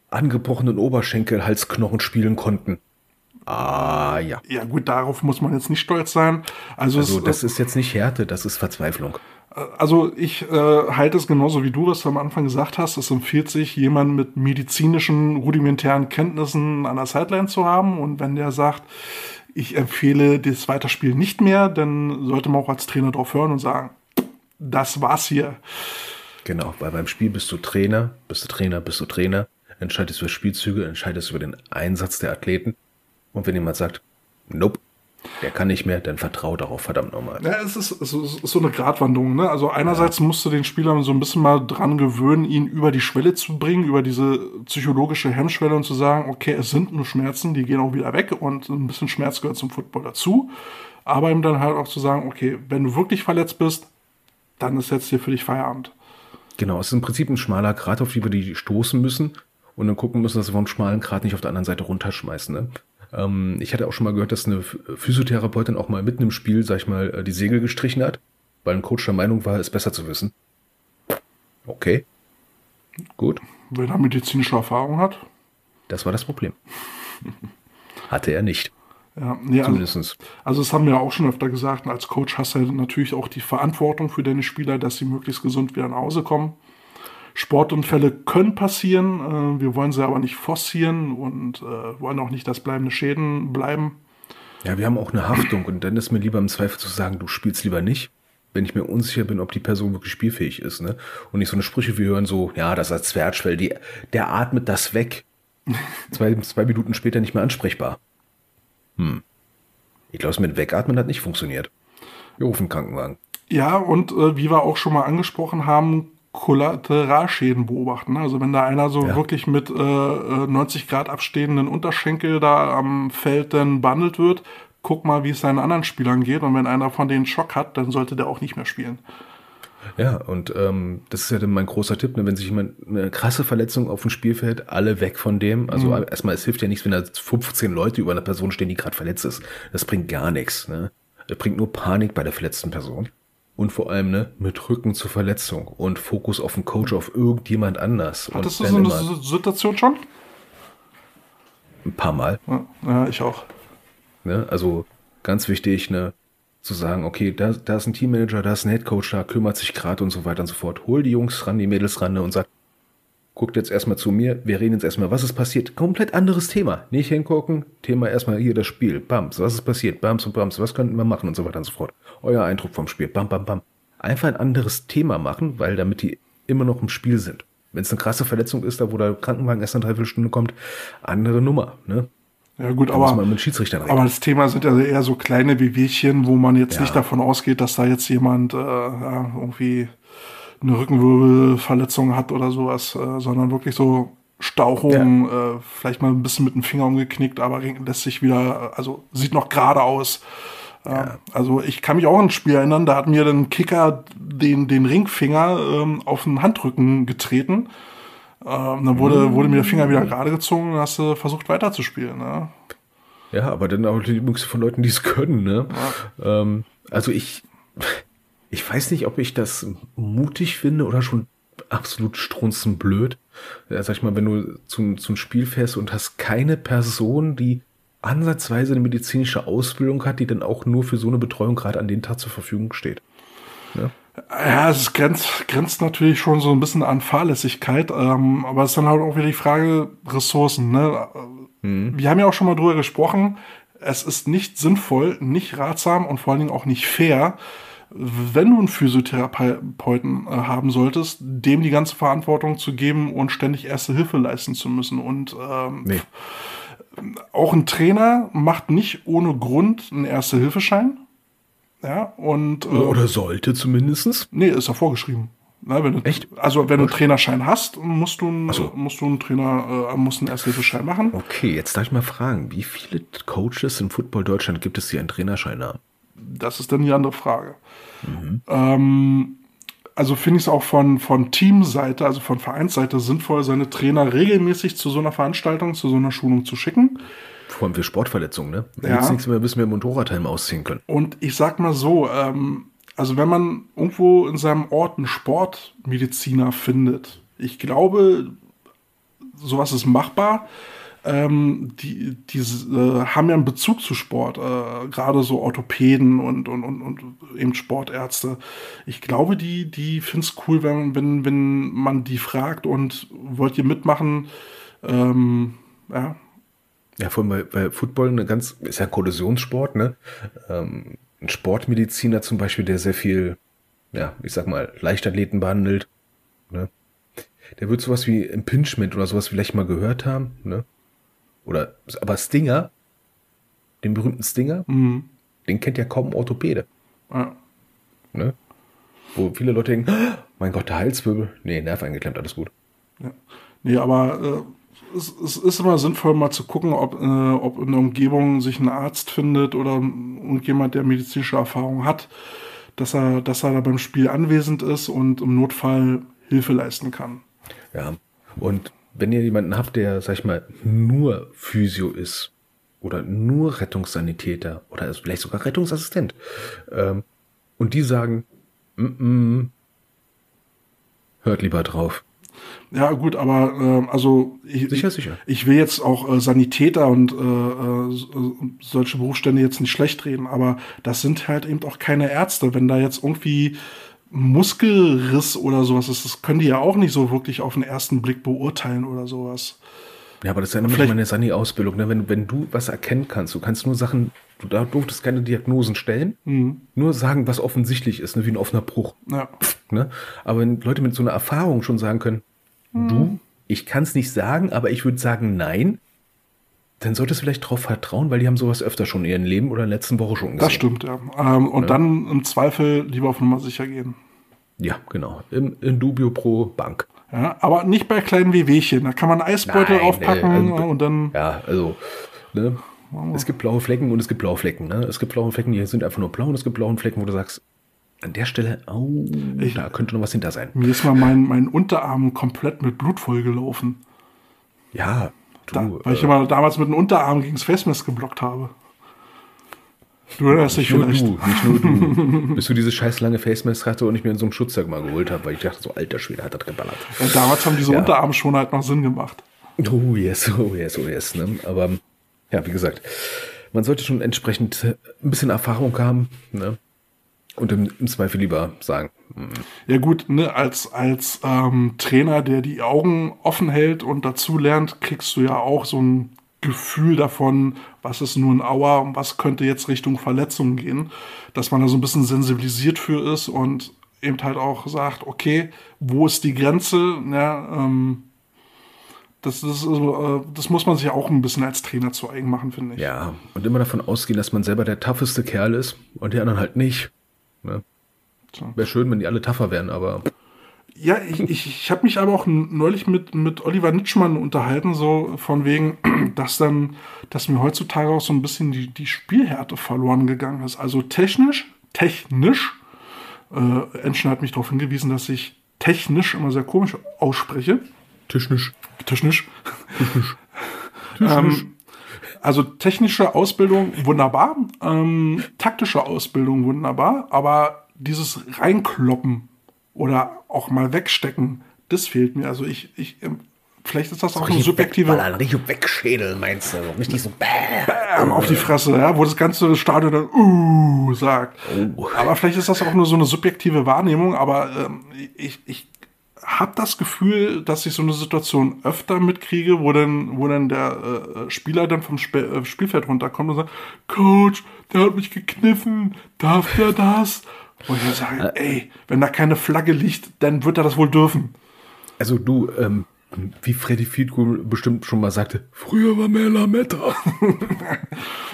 angebrochenen Oberschenkel Halsknochen spielen konnten. Ah, ja. Ja gut, darauf muss man jetzt nicht stolz sein. Also, Also es, das ist jetzt nicht Härte, das ist Verzweiflung. Also ich äh, halte es genauso wie du, was du am Anfang gesagt hast. Es empfiehlt sich, jemanden mit medizinischen, rudimentären Kenntnissen an der Sideline zu haben. Und wenn der sagt, ich empfehle das Weiterspielen nicht mehr, dann sollte man auch als Trainer drauf hören und sagen, das war's hier. Genau, weil beim Spiel bist du Trainer, bist du Trainer, bist du Trainer, entscheidest über Spielzüge, entscheidest über den Einsatz der Athleten. Und wenn jemand sagt, nope, der kann nicht mehr, dann vertrau darauf, verdammt nochmal. Ja, es ist, es ist so eine Gratwanderung. Ne? Also einerseits musst du den Spielern so ein bisschen mal dran gewöhnen, ihn über die Schwelle zu bringen, über diese psychologische Hemmschwelle und zu sagen, okay, es sind nur Schmerzen, die gehen auch wieder weg und ein bisschen Schmerz gehört zum Football dazu. Aber ihm dann halt auch zu sagen, okay, wenn du wirklich verletzt bist, dann ist jetzt hier für dich Feierabend. Genau, es ist im Prinzip ein schmaler Grat, auf die wir die stoßen müssen und dann gucken müssen, dass wir vom schmalen Grat nicht auf der anderen Seite runterschmeißen. Ne? Ähm, ich hatte auch schon mal gehört, dass eine Physiotherapeutin auch mal mitten im Spiel, sag ich mal, äh, die Segel gestrichen hat, weil ein Coach der Meinung war, es besser zu wissen. Okay. Gut, Wenn er medizinische Erfahrung hat. das war das Problem. Hatte er nicht, Ja, nee, also, zumindestens. also das haben wir auch schon öfter gesagt. Als Coach hast du natürlich auch die Verantwortung für deine Spieler, dass sie möglichst gesund wieder nach Hause kommen. Sportunfälle können passieren, äh, wir wollen sie aber nicht forcieren und äh, wollen auch nicht, dass bleibende Schäden bleiben. Ja, wir haben auch eine Haftung und dann ist mir lieber im Zweifel zu sagen, du spielst lieber nicht, wenn ich mir unsicher bin, ob die Person wirklich spielfähig ist, ne? Und nicht so eine Sprüche wie hören, so, ja, das ist Zwerchfell, die, der atmet das weg. zwei, zwei Minuten später nicht mehr ansprechbar. Hm. Ich glaube, es mit Wegatmen hat nicht funktioniert. Wir rufen Krankenwagen. Ja, und äh, wie wir auch schon mal angesprochen haben, Kollateralschäden beobachten. Also wenn da einer so Ja. wirklich mit äh, äh, 90 Grad abstehenden Unterschenkel da am Feld dann bandelt wird, guck mal, wie es seinen anderen Spielern geht. Und wenn einer von denen Schock hat, dann sollte der auch nicht mehr spielen. Ja, und ähm, das ist ja dann mein großer Tipp, ne? wenn sich jemand eine krasse Verletzung auf dem Spielfeld, alle weg von dem. Also erstmal, es hilft ja nichts, wenn da 15 Leute über eine Person stehen, die gerade verletzt ist. Das bringt gar nichts. Ne? Das bringt nur Panik bei der verletzten Person. Und vor allem ne, mit Rücken zur Verletzung und Fokus auf den Coach, auf irgendjemand anders. Hattest du so eine Situation schon? ein paar Mal. Ja, ich auch. Ne? Also ganz wichtig, ne, zu sagen, okay, da, da ist ein Teammanager, da ist ein Headcoach, da kümmert sich gerade und so weiter und so fort. Hol die Jungs ran, die Mädels ran ne, und sag, guckt jetzt erstmal zu mir, wir reden jetzt erstmal, was ist passiert? Komplett anderes Thema. Nicht hingucken, Thema erstmal hier das Spiel. Bams, was ist passiert? Bams und Bams, was könnten wir machen und so weiter und so fort. Euer Eindruck vom Spiel, bam, bam, bam. Einfach ein anderes Thema machen, weil damit die immer noch im Spiel sind. Wenn es eine krasse Verletzung ist, da wo der Krankenwagen erst eine Dreiviertelstunde kommt, andere Nummer, ne? Ja gut, Da muss aber, man mit Schiedsrichtern reden. aber das Thema sind ja eher so kleine Wehwehchen, wo man jetzt Ja. nicht davon ausgeht, dass da jetzt jemand äh, irgendwie eine Rückenwirbelverletzung hat oder sowas, äh, sondern wirklich so Stauchungen, äh, vielleicht mal ein bisschen mit dem Finger umgeknickt, aber lässt sich wieder, also sieht noch gerade aus. Ja. Also ich kann mich auch an ein Spiel erinnern, da hat mir ein Kicker den, den Ringfinger ähm, auf den Handrücken getreten. Ähm, dann wurde, wurde mir der Finger wieder gerade gezogen und hast du versucht weiterzuspielen. Ne? Ja, aber dann auch die Übungs von Leuten, die es können, ne? Ähm, also ich, ich weiß nicht, ob ich das mutig finde oder schon absolut strunzenblöd. Ja, sag ich mal, wenn du zum, zum Spiel fährst und hast keine Person, die ansatzweise eine medizinische Ausbildung hat, die dann auch nur für so eine Betreuung gerade an den Tag zur Verfügung steht. Ja. Ja, es grenzt, grenzt natürlich schon so ein bisschen an Fahrlässigkeit, ähm, aber es ist dann halt auch wieder die Frage Ressourcen. Ne? Wir haben ja auch schon mal drüber gesprochen, es ist nicht sinnvoll, nicht ratsam und vor allen Dingen auch nicht fair, wenn du einen Physiotherapeuten äh, haben solltest, dem die ganze Verantwortung zu geben und ständig Erste Hilfe leisten zu müssen. Und ähm, Nee. auch ein Trainer macht nicht ohne Grund einen Erste-Hilfeschein. Ja, und äh, Oder sollte zumindestens. nee, ist ja vorgeschrieben. Na, wenn du, Echt? Also wenn du einen Trainerschein hast, musst du, einen- so. musst du einen Trainer, äh, musst einen Erste-Hilfeschein machen. Okay, jetzt darf ich mal fragen, wie viele Coaches in Football Deutschland gibt es, die einen Trainerschein haben? Das ist dann die andere Frage. Ähm, also finde ich es auch von, von Teamseite, also von Vereinsseite sinnvoll, seine Trainer regelmäßig zu so einer Veranstaltung, zu so einer Schulung zu schicken. Vor allem für Sportverletzungen, ne? Da Ja. gibt's nichts mehr, bis wir Motorradhelm ausziehen können. Und ich sag mal so, ähm, also wenn man irgendwo in seinem Ort einen Sportmediziner findet, ich glaube, sowas ist machbar. Ähm, die die äh, haben ja einen Bezug zu Sport, äh, gerade so Orthopäden und, und, und, und eben Sportärzte. Ich glaube, die, die finden es cool, wenn, wenn, wenn man die fragt und wollt ihr mitmachen? Ähm, ja, Ja, vor allem, weil, weil Football eine ganz, ist ja ein Kollisionssport, ne? Ähm, ein Sportmediziner zum Beispiel, der sehr viel, ja, ich sag mal, Leichtathleten behandelt, ne? Der wird sowas wie Impingement oder sowas vielleicht mal gehört haben, ne? Oder, aber Stinger, den berühmten Stinger, den kennt ja kaum ein Orthopäde, ja. ne? Wo viele Leute denken, "Ah, mein Gott, der Halswirbel, nee, Nerv eingeklemmt, alles gut. Ja. Nee, aber äh, es, es ist immer sinnvoll, mal zu gucken, ob, äh, ob in der Umgebung sich ein Arzt findet oder irgendjemand, der medizinische Erfahrung hat, dass er, dass er da beim Spiel anwesend ist und im Notfall Hilfe leisten kann. Ja. Und wenn ihr jemanden habt, der, sag ich mal, nur Physio ist oder nur Rettungssanitäter oder ist vielleicht sogar Rettungsassistent ähm, und die sagen, mm -mm, hört lieber drauf. Ja, gut, aber äh, also ich, Sicher, sicher. ich will jetzt auch äh, Sanitäter und äh, äh, so- solche Berufsstände jetzt nicht schlecht reden, aber das sind halt eben auch keine Ärzte. Wenn da jetzt irgendwie Muskelriss oder sowas ist, das können die ja auch nicht so wirklich auf den ersten Blick beurteilen oder sowas. Ja, aber das ist ja nämlich meine Sani-Ausbildung. Ne? Wenn, wenn du was erkennen kannst, du kannst nur Sachen, du da durftest keine Diagnosen stellen, nur sagen, was offensichtlich ist, ne? wie ein offener Bruch. Ja. Ne? Aber wenn Leute mit so einer Erfahrung schon sagen können, du, ich kann es nicht sagen, aber ich würde sagen nein, dann solltest du vielleicht drauf vertrauen, weil die haben sowas öfter schon in ihrem Leben oder in der letzten Woche schon gesehen. Das stimmt, ja. Ähm, und dann im Zweifel lieber auf Nummer sicher gehen. Ja, genau. Im, in Dubio pro Bank. Ja, aber nicht bei kleinen Wehwehchen. Da kann man einen Eisbeutel Nein, aufpacken äh, also- und dann. Ja, also, ne? Es gibt blaue Flecken und es gibt blaue Flecken. Ne? Es gibt blaue Flecken, die sind einfach nur blau und es gibt blaue Flecken, wo du sagst, an der Stelle, oh, da könnte noch was hinter sein. Mir ist mal mein, mein Unterarm komplett mit Blut vollgelaufen. Ja, Da, weil ich äh, immer damals mit dem Unterarm gegen das Facemask geblockt habe. Du erinnerst dich nur vielleicht. du, nicht nur du. Bis du diese scheiß lange Facemask hatte und ich mir in so einem Schutzsack mal geholt habe, weil ich dachte, so alter Schwede hat das geballert. Ja, damals haben diese Ja. Unterarmschoner halt noch Sinn gemacht. Oh yes, oh yes, oh yes. Ne? Aber ja, wie gesagt, man sollte schon entsprechend ein bisschen Erfahrung haben ne? Und im, im Zweifel lieber sagen, hm, Ja gut, ne, als, als ähm, Trainer, der die Augen offen hält und dazu lernt, kriegst du ja auch so ein Gefühl davon, was ist nur ein Auer und was könnte jetzt Richtung Verletzung gehen, dass man da so ein bisschen sensibilisiert für ist und eben halt auch sagt, okay, wo ist die Grenze? Ja, ähm, das, das, ist, äh, das muss man sich auch ein bisschen als Trainer zu eigen machen, finde ich. ja, und immer davon ausgehen, dass man selber der tougheste Kerl ist und die anderen halt nicht. Ne? Tja. Wäre schön, wenn die alle tougher wären, aber Ja, ich, ich, ich habe mich aber auch neulich mit, mit Oliver Nitschmann unterhalten, so von wegen, dass dann, dass mir heutzutage auch so ein bisschen die, die Spielhärte verloren gegangen ist. Also technisch, technisch, äh, Enschen hat mich darauf hingewiesen, dass ich technisch immer sehr komisch ausspreche. technisch. Technisch. ähm, also technische Ausbildung wunderbar, ähm, taktische Ausbildung wunderbar, aber dieses Reinkloppen oder auch mal wegstecken, Das fehlt mir. Also ich, ich, ähm, vielleicht ist das auch eine Richtig subjektive wegballern, richtig wegschädeln, meinst du? Richtig so, bäh. Bam auf die Fresse, ja, wo das ganze Stadion dann uh sagt. Oh. Aber vielleicht ist das auch nur so eine subjektive Wahrnehmung, aber ähm, ich, ich habe das Gefühl, dass ich so eine Situation öfter mitkriege, wo dann, wo dann der äh, Spieler dann vom Sp äh, Spielfeld runterkommt und sagt, Coach, der hat mich gekniffen, darf der das? Und ich sage, ey, wenn da keine Flagge liegt, dann wird er das wohl dürfen. Also du, ähm, wie Freddy Fiedko bestimmt schon mal sagte, früher war mehr Lametta.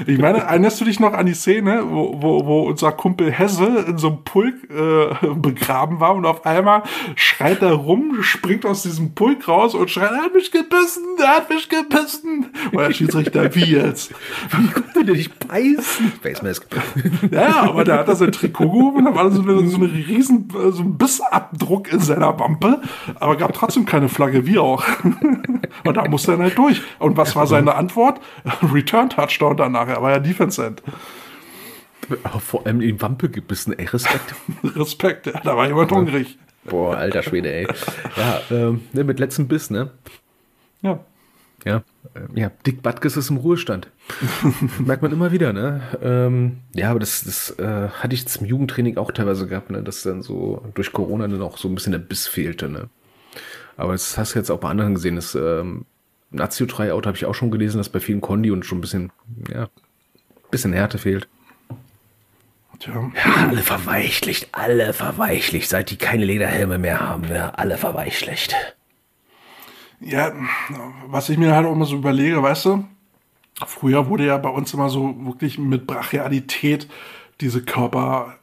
Ich meine, erinnerst du dich noch an die Szene, wo, wo, wo unser Kumpel Hesse in so einem Pulk äh, begraben war und auf einmal schreit er rum, springt aus diesem Pulk raus und schreit, er hat mich gebissen, er hat mich gebissen. Und der Schiedsrichter, wie jetzt? Wie konnte der dich beißen? Ja, aber der hat da sein Trikot gehoben und da war so, eine, so, eine riesen, so ein Bissabdruck in seiner Wampe, aber gab trotzdem keine Flagge, wie auch. Und da musste er halt durch. Und was war seine Antwort? Return Touchdown danach, er war ja Defense End. Vor allem in Wampe gebissen, ey, Respekt. Respekt, ja, da war jemand hungrig. Boah, alter Schwede, ey. Ja, ähm, ne, mit letztem Biss, ne? Ja. Ja, äh, ja, Dick Butkus ist im Ruhestand. Merkt man immer wieder, ne? Ähm, ja, aber das, das äh, hatte ich im Jugendtraining auch teilweise gehabt, ne? Dass dann so durch Corona dann auch so ein bisschen der Biss fehlte, ne? Aber das hast du jetzt auch bei anderen gesehen. Das ähm, Nazio-Tryout habe ich auch schon gelesen, dass bei vielen Kondi und schon ein bisschen, ja, bisschen Härte fehlt. Tja. Ja, alle verweichlicht, alle verweichlicht, seit die keine Lederhelme mehr haben, ne? Alle verweichlicht. Ja, was ich mir halt auch immer so überlege, weißt du, früher wurde ja bei uns immer so wirklich mit Brachialität diese Körper,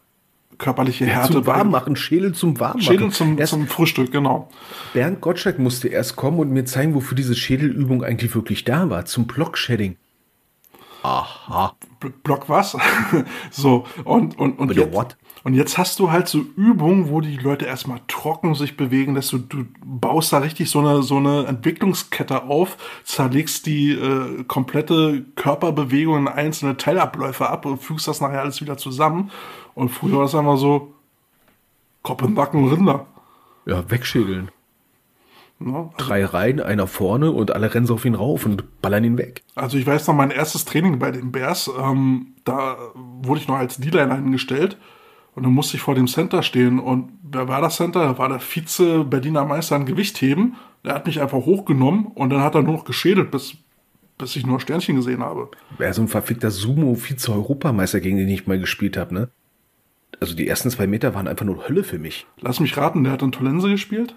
körperliche Härte zum Warmmachen, Schädel zum Warmmachen. Schädel zum, Erst zum Frühstück, genau. Bernd Gottschalk musste erst kommen und mir zeigen, wofür diese Schädelübung eigentlich wirklich da war. Zum Blockshedding. Aha. B- Block was? so, und, und, und, jetzt, what? und jetzt hast du halt so Übungen, wo die Leute erstmal trocken sich bewegen, dass du, du baust da richtig so eine, so eine Entwicklungskette auf, zerlegst die äh, komplette Körperbewegung in einzelne Teilabläufe ab und fügst das nachher alles wieder zusammen. Und früher war es einfach so, Kopf im Nacken Rinder. Ja, wegschädeln. Ne? Drei Reihen, einer vorne und alle rennen so auf ihn rauf und ballern ihn weg. Also ich weiß noch, mein erstes Training bei den Bears, ähm, da wurde ich noch als D-Liner hingestellt und dann musste ich vor dem Center stehen und wer war das Center? Da war der Vize Berliner Meister an Gewichtheben. Der hat mich einfach hochgenommen und dann hat er nur noch geschädelt, bis, bis ich nur Sternchen gesehen habe. Wäre so ein verfickter Sumo-Vize-Europameister, gegen den ich mal gespielt habe, ne? Also die ersten zwei Meter waren einfach nur Hölle für mich. Lass mich raten, der hat in Tolense gespielt?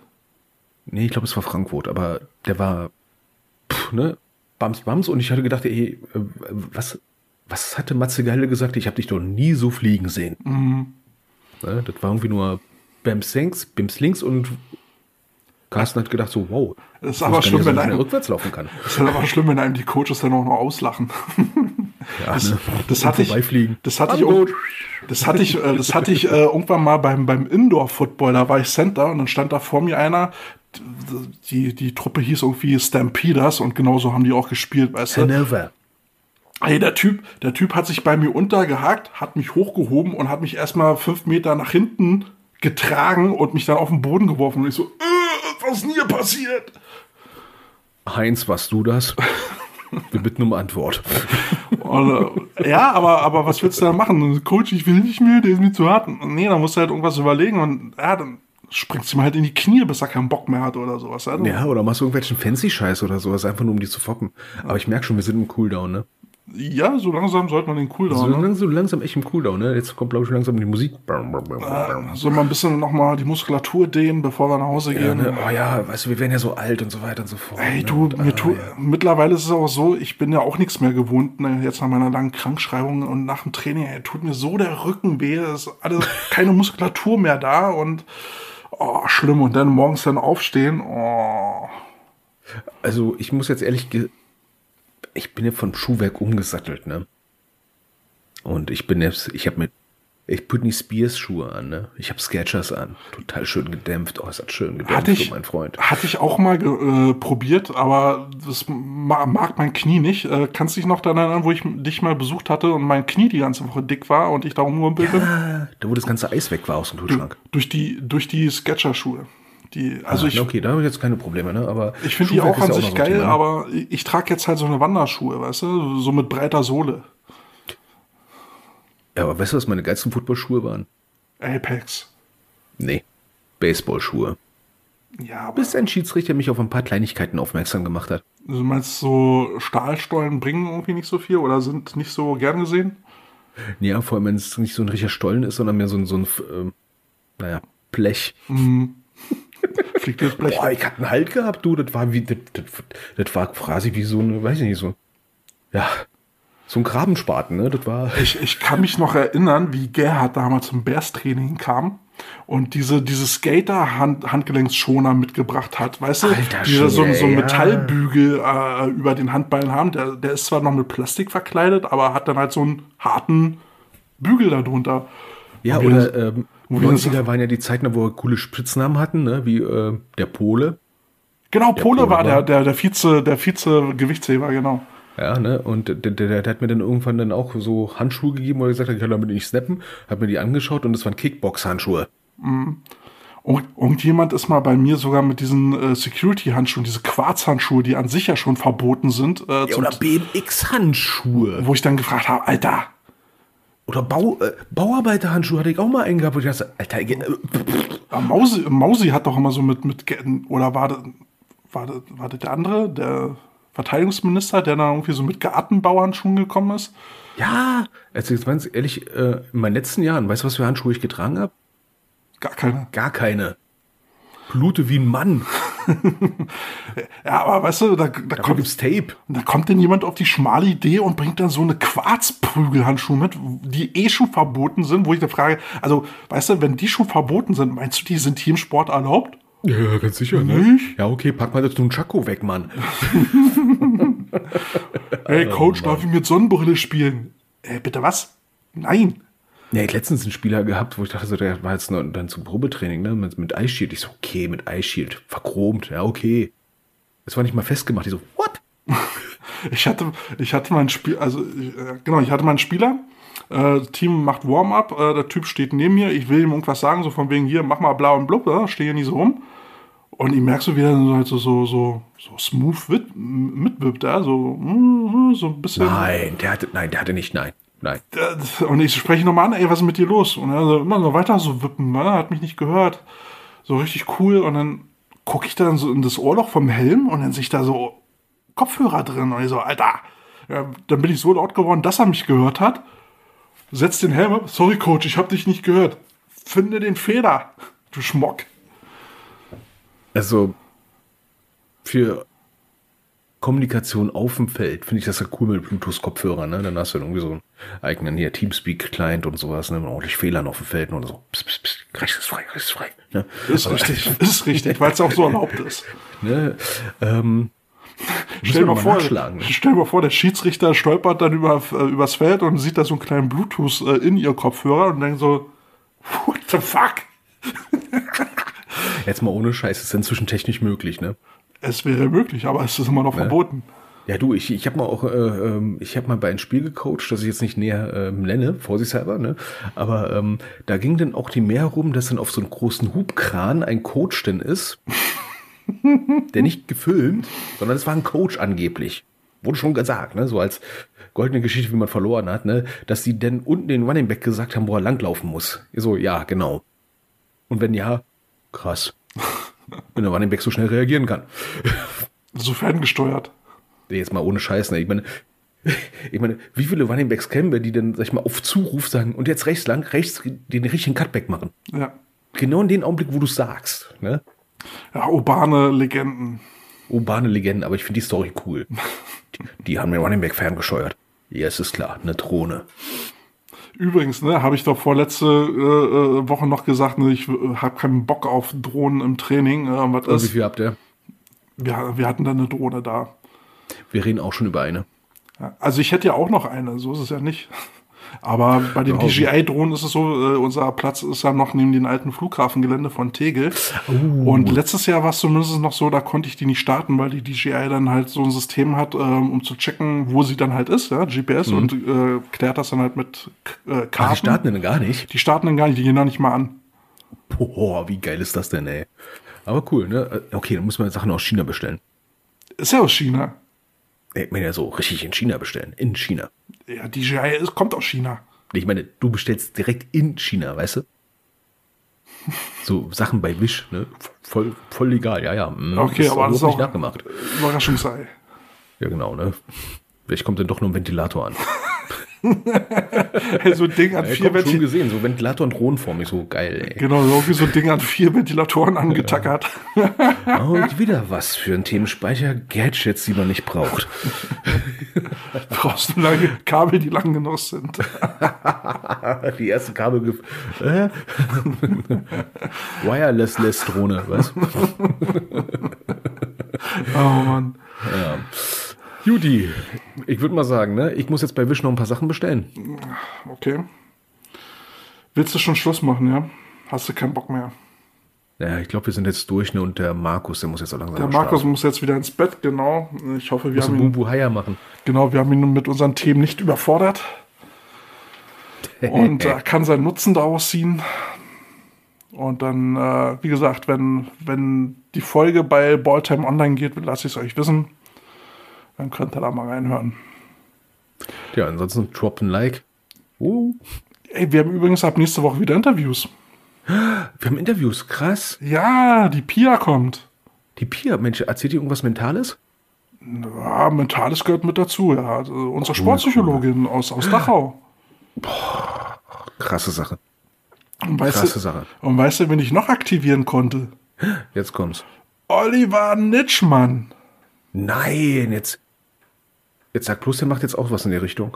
Nee, ich glaube, es war Frankfurt, aber der war, pff, ne, Bams, Bams und ich hatte gedacht, ey, äh, was, was hatte Matze Geile gesagt? Ich habe dich doch nie so fliegen sehen. Ne, das war irgendwie nur Bams links, Bims links und Carsten hat gedacht so, wow, Das ist aber schlimm, wenn man einem, rückwärts laufen kann. das ist aber schlimm, wenn einem die Coaches dann auch noch auslachen. Ja, Das, ne? das hatte ich, vorbeifliegen. das hatte ich, das hatte ich, äh, das hatte ich äh, irgendwann mal beim, beim Indoor-Football, da war ich Center und dann stand da vor mir einer, die, die Truppe hieß irgendwie Stampeders und genauso haben die auch gespielt, weißt du? Hannover. Ey, der Typ, der Typ hat sich bei mir untergehakt, hat mich hochgehoben und hat mich erstmal fünf Meter nach hinten getragen und mich dann auf den Boden geworfen und ich so, äh, was ist denn hier passiert? Heinz, warst du das? Wir bitten um Antwort. Und, äh, ja, aber, aber was willst du da machen? Coach, ich will nicht mehr, der ist mir zu hart. Nee, dann musst du halt irgendwas überlegen und ja, dann springst du ihm halt in die Knie, bis er keinen Bock mehr hat oder sowas. Also, Ja, oder machst du irgendwelchen Fancy-Scheiß oder sowas, einfach nur um die zu foppen. Aber ich merke schon, wir sind im Cooldown, ne? Ja, so langsam sollte man den So, Cooldown. ne? langsam, so langsam echt im Cooldown, ne? Jetzt kommt, glaube ich, langsam die Musik. Soll man ein bisschen nochmal die Muskulatur dehnen, bevor wir nach Hause Ja, gehen. ne? Oh ja, weißt du, wir werden ja so alt und so weiter und so fort. Ey, ne? du, Und, mir ah, tu, ja. mittlerweile ist es auch so, ich bin ja auch nichts mehr gewohnt, ne, jetzt nach meiner langen Krankschreibung und nach dem Training, ey, tut mir so der Rücken weh, es ist alles, keine Muskulatur mehr da und oh, schlimm. Und dann morgens dann aufstehen, oh. Also, ich muss jetzt ehrlich, ich bin ja von Schuhwerk umgesattelt, ne? Und ich bin jetzt, ich habe mit, ich Britney Spears Schuhe an, ne? Ich habe Skechers an. Total schön gedämpft. Oh, es hat schön gedämpft, Hatte ich, du mein Freund. hatte ich auch mal äh, probiert, aber das ma mag mein Knie nicht. Äh, kannst du dich noch daran erinnern, wo ich dich mal besucht hatte und mein Knie die ganze Woche dick war und ich da bin? Ah, Da, wo das ganze Eis weg war aus dem Kühlschrank. Durch die, durch die Sketcher-Schuhe. Die, also Ah, ich, okay, da habe ich jetzt keine Probleme, ne? Aber ich finde die auch an ja sich ein geil, Thema, ne? aber ich, ich trage jetzt halt so eine Wanderschuhe, weißt du, so mit breiter Sohle. Ja, aber weißt du, was meine geilsten Footballschuhe waren? Apex. Nee. Baseballschuhe. Ja, aber Bis ein Schiedsrichter mich auf ein paar Kleinigkeiten aufmerksam gemacht hat. du meinst so Stahlstollen bringen irgendwie nicht so viel oder sind nicht so gern gesehen? Ja, vor allem, wenn es nicht so ein richtiger Stollen ist, sondern mehr so ein, so ein ähm, naja, Blech. Fliegt das Blech Boah, ich hatte einen Halt gehabt, du, das war wie, das, das, das war quasi wie so eine, weiß ich nicht, so, ja, so ein Grabenspaten, ne, das war, Ich, ich kann mich noch erinnern, wie Gerhard damals zum Bears-Training kam und diese, diese Skater-Handgelenksschoner mitgebracht hat. Weißt du, Alter die so, so einen. Metallbügel äh, über den Handballen haben. Der, der ist zwar noch mit Plastik verkleidet, aber hat dann halt so einen harten Bügel darunter. ja, oder, ähm, wo wir 90er waren ja die Zeiten, wo wir coole Spitznamen hatten, ne, wie, äh, der Pole, Genau, Pole Pole war der, war- der, der Vize, der Vize-Gewichtsheber, genau. ja, ne, und der, der, der, der hat mir dann irgendwann dann auch so Handschuhe gegeben, wo er gesagt hat, ich kann damit nicht snappen, hat mir die angeschaut und das waren Kickbox-Handschuhe. Und irgendjemand ist mal bei mir sogar mit diesen äh, Security-Handschuhen, diese Quarzhandschuhe, die an sich ja schon verboten sind, äh, Ja, oder BMX-Handschuhe. wo ich dann gefragt habe, Alter, Oder Bau, äh, Bauarbeiterhandschuhe hatte ich auch mal einen gehabt, wo ich dachte, Alter, äh, Ja, Mausi, Mausi hat doch immer so mit, mit oder war das, war, das, war das der andere, der Verteidigungsminister, der da irgendwie so mit Gartenbauhandschuhen gekommen ist? ja, also jetzt ganz ehrlich, äh, in meinen letzten Jahren, weißt du, was für Handschuhe ich getragen habe? Gar keine. Gar keine. Blute wie ein Mann. Ja, aber weißt du, da, da, Da kommt, gibt's Tape. da kommt denn jemand auf die schmale Idee und bringt dann so eine Quarzprügelhandschuhe mit, die eh schon verboten sind, wo ich da frage, also, weißt du, wenn die schon verboten sind, meinst du, die sind hier im Sport erlaubt? Ja, ganz sicher, Nicht? Ja, okay, pack mal das Nunchaku weg, Mann. Hey, Coach, darf ich mit Sonnenbrille spielen? Äh, bitte was? Nein. Ja, ich letztens einen Spieler gehabt, wo ich dachte, so, der war jetzt noch dann zum Probetraining, ne, mit, mit Ice Shield. Ich so, okay, mit Ice Shield, verchromt, ja, okay. Das war nicht mal festgemacht. Ich so, what? Ich hatte, ich hatte meinen Spiel, also äh, genau, ich hatte meinen Spieler. Äh, Team macht Warm-up, äh, der Typ steht neben mir, ich will ihm irgendwas sagen, so von wegen hier, mach mal blau und blub, äh, stehe hier nicht so rum. Und ich merke so, wie er so, halt so, so, so, so smooth wit, mitwippt, ja, so, mm, so ein bisschen. Nein, der hatte, nein, der hatte nicht, nein, nein. Und ich spreche ihn nochmal an, ey, was ist mit dir los? Und er so immer so weiter so wippen, ne? hat mich nicht gehört. So richtig cool. Und dann gucke ich dann so in das Ohrloch vom Helm und dann sehe ich da so Kopfhörer drin. Und ich so, Alter. Ja, dann bin ich so laut geworden, dass er mich gehört hat. Setz den Helm ab. Sorry, Coach, ich habe dich nicht gehört. Finde den Fehler, du Schmock. Also, für Kommunikation auf dem Feld finde ich das ja cool mit Bluetooth-Kopfhörern, ne? Dann hast du dann irgendwie so einen eigenen hier Teamspeak-Client und sowas, ne? Mit ordentlich Fehlern auf dem Feld und so. Psst, psst, psst, rechts ist frei, rechts ist frei. Ne? Ist richtig, ist richtig, weil es auch so erlaubt ist. Ne? Ähm, Stell mal vor, ne? stell mal vor, der Schiedsrichter stolpert dann über, äh, übers Feld und sieht da so einen kleinen Bluetooth äh, in ihr Kopfhörer und denkt so, what the fuck? jetzt mal ohne Scheiß, ist inzwischen technisch möglich, ne? Es wäre möglich, aber es ist immer noch verboten. Ja, du, ich, ich habe mal auch, äh, ähm, ich habe mal bei einem Spiel gecoacht, das ich jetzt nicht näher ähm, nenne, vorsichtshalber, ne? Aber ähm, da ging dann auch die mehr rum, dass dann auf so einem großen Hubkran ein Coach denn ist, der nicht gefilmt, sondern es war ein Coach angeblich. Wurde schon gesagt, ne? So als goldene Geschichte, wie man verloren hat, ne? Dass die denn unten den Running Back gesagt haben, wo er langlaufen muss. So, ja, genau. Und wenn ja, krass. Wenn der Running Back so schnell reagieren kann. So ferngesteuert. Jetzt mal ohne Scheiß, ne? Ich meine, ich meine, wie viele Running Backs kennen wir, die dann, sag ich mal, auf Zuruf sagen und jetzt rechts lang, rechts den richtigen Cutback machen? Ja. Genau in dem Augenblick, wo du sagst, ne? Ja, urbane Legenden. Urbane Legenden, aber ich finde die Story cool. Die, die haben den Running Back ferngesteuert. Ja, es ist klar, eine Drohne. Übrigens, ne, habe ich doch vorletzte äh, äh, Woche noch gesagt, ne, ich äh, habe keinen Bock auf Drohnen im Training. Äh, was Und wie ist? viel habt ihr? Wir, wir hatten da eine Drohne da. Wir reden auch schon über eine. Ja, also ich hätte ja auch noch eine, so ist es ja nicht. Aber bei den Ja, DJI-Drohnen ist es so, äh, unser Platz ist ja noch neben dem alten Flughafengelände von Tegel. Und letztes Jahr war es zumindest noch so, da konnte ich die nicht starten, weil die DJI dann halt so ein System hat, ähm, um zu checken, wo sie dann halt ist, ja, GPS, und äh, klärt das dann halt mit äh, Ach, Karten. die starten denn gar nicht? Die starten dann gar nicht, die gehen da nicht mal an. Boah, wie geil ist das denn, ey? Aber cool, ne? Okay, dann muss man Sachen aus China bestellen. Ist ja aus China. Ich meine ja so richtig in China bestellen. In China. Ja, DJI ist, kommt aus China. Ich meine, du bestellst direkt in China, weißt du? So Sachen bei Wish, ne? Voll, voll legal, ja, ja. Mm, Okay, aber das ist auch- nicht nachgemacht. Überraschungsei. Ja, genau, ne? Vielleicht kommt dann doch nur ein Ventilator an. So ein Ding an Ich vier habe schon Ventilator. gesehen, so Ventilator und Drohnenformig, so geil, ey. Genau, irgendwie so ein Ding an vier Ventilatoren angetackert. Und wieder was für ein Themenspeicher, Gadgets, die man nicht braucht. Brauchst du lange Kabel, die lang genug sind. Die erste Kabel... Äh? Wireless-Less-Drohne, was? Oh Mann. Judy, ich würde mal sagen, ne? Ich muss jetzt bei Wish noch ein paar Sachen bestellen. Okay. Willst du schon Schluss machen, ja? Hast du keinen Bock mehr? Ja, ich glaube, wir sind jetzt durch, ne? Und der Markus, der muss jetzt auch langsam Der Markus schlafen. muss jetzt wieder ins Bett, genau. Ich hoffe, wir muss haben ihn, Bubu Haier machen. genau, wir haben ihn mit unseren Themen nicht überfordert. Und er kann seinen Nutzen daraus ziehen. Und dann, äh, wie gesagt, wenn, wenn die Folge bei Balltime online geht, lasse ich es euch wissen. Dann könnt ihr da mal reinhören. Ja, ansonsten drop ein Like. Uh, Ey, wir haben übrigens ab nächste Woche wieder Interviews. wir haben Interviews, krass. Ja, die Pia kommt. Die Pia, Mensch, erzählt ihr irgendwas Mentales? Ja, Mentales gehört mit dazu, ja. Also unsere Sportpsychologin aus, aus Dachau. Krasse Sache. Und weißt, Krasse du, Sache. und weißt du, wen ich noch aktivieren konnte? Jetzt kommt's. Oliver Nitschmann. Nein, jetzt. Jetzt sagt bloß, der macht jetzt auch was in der Richtung.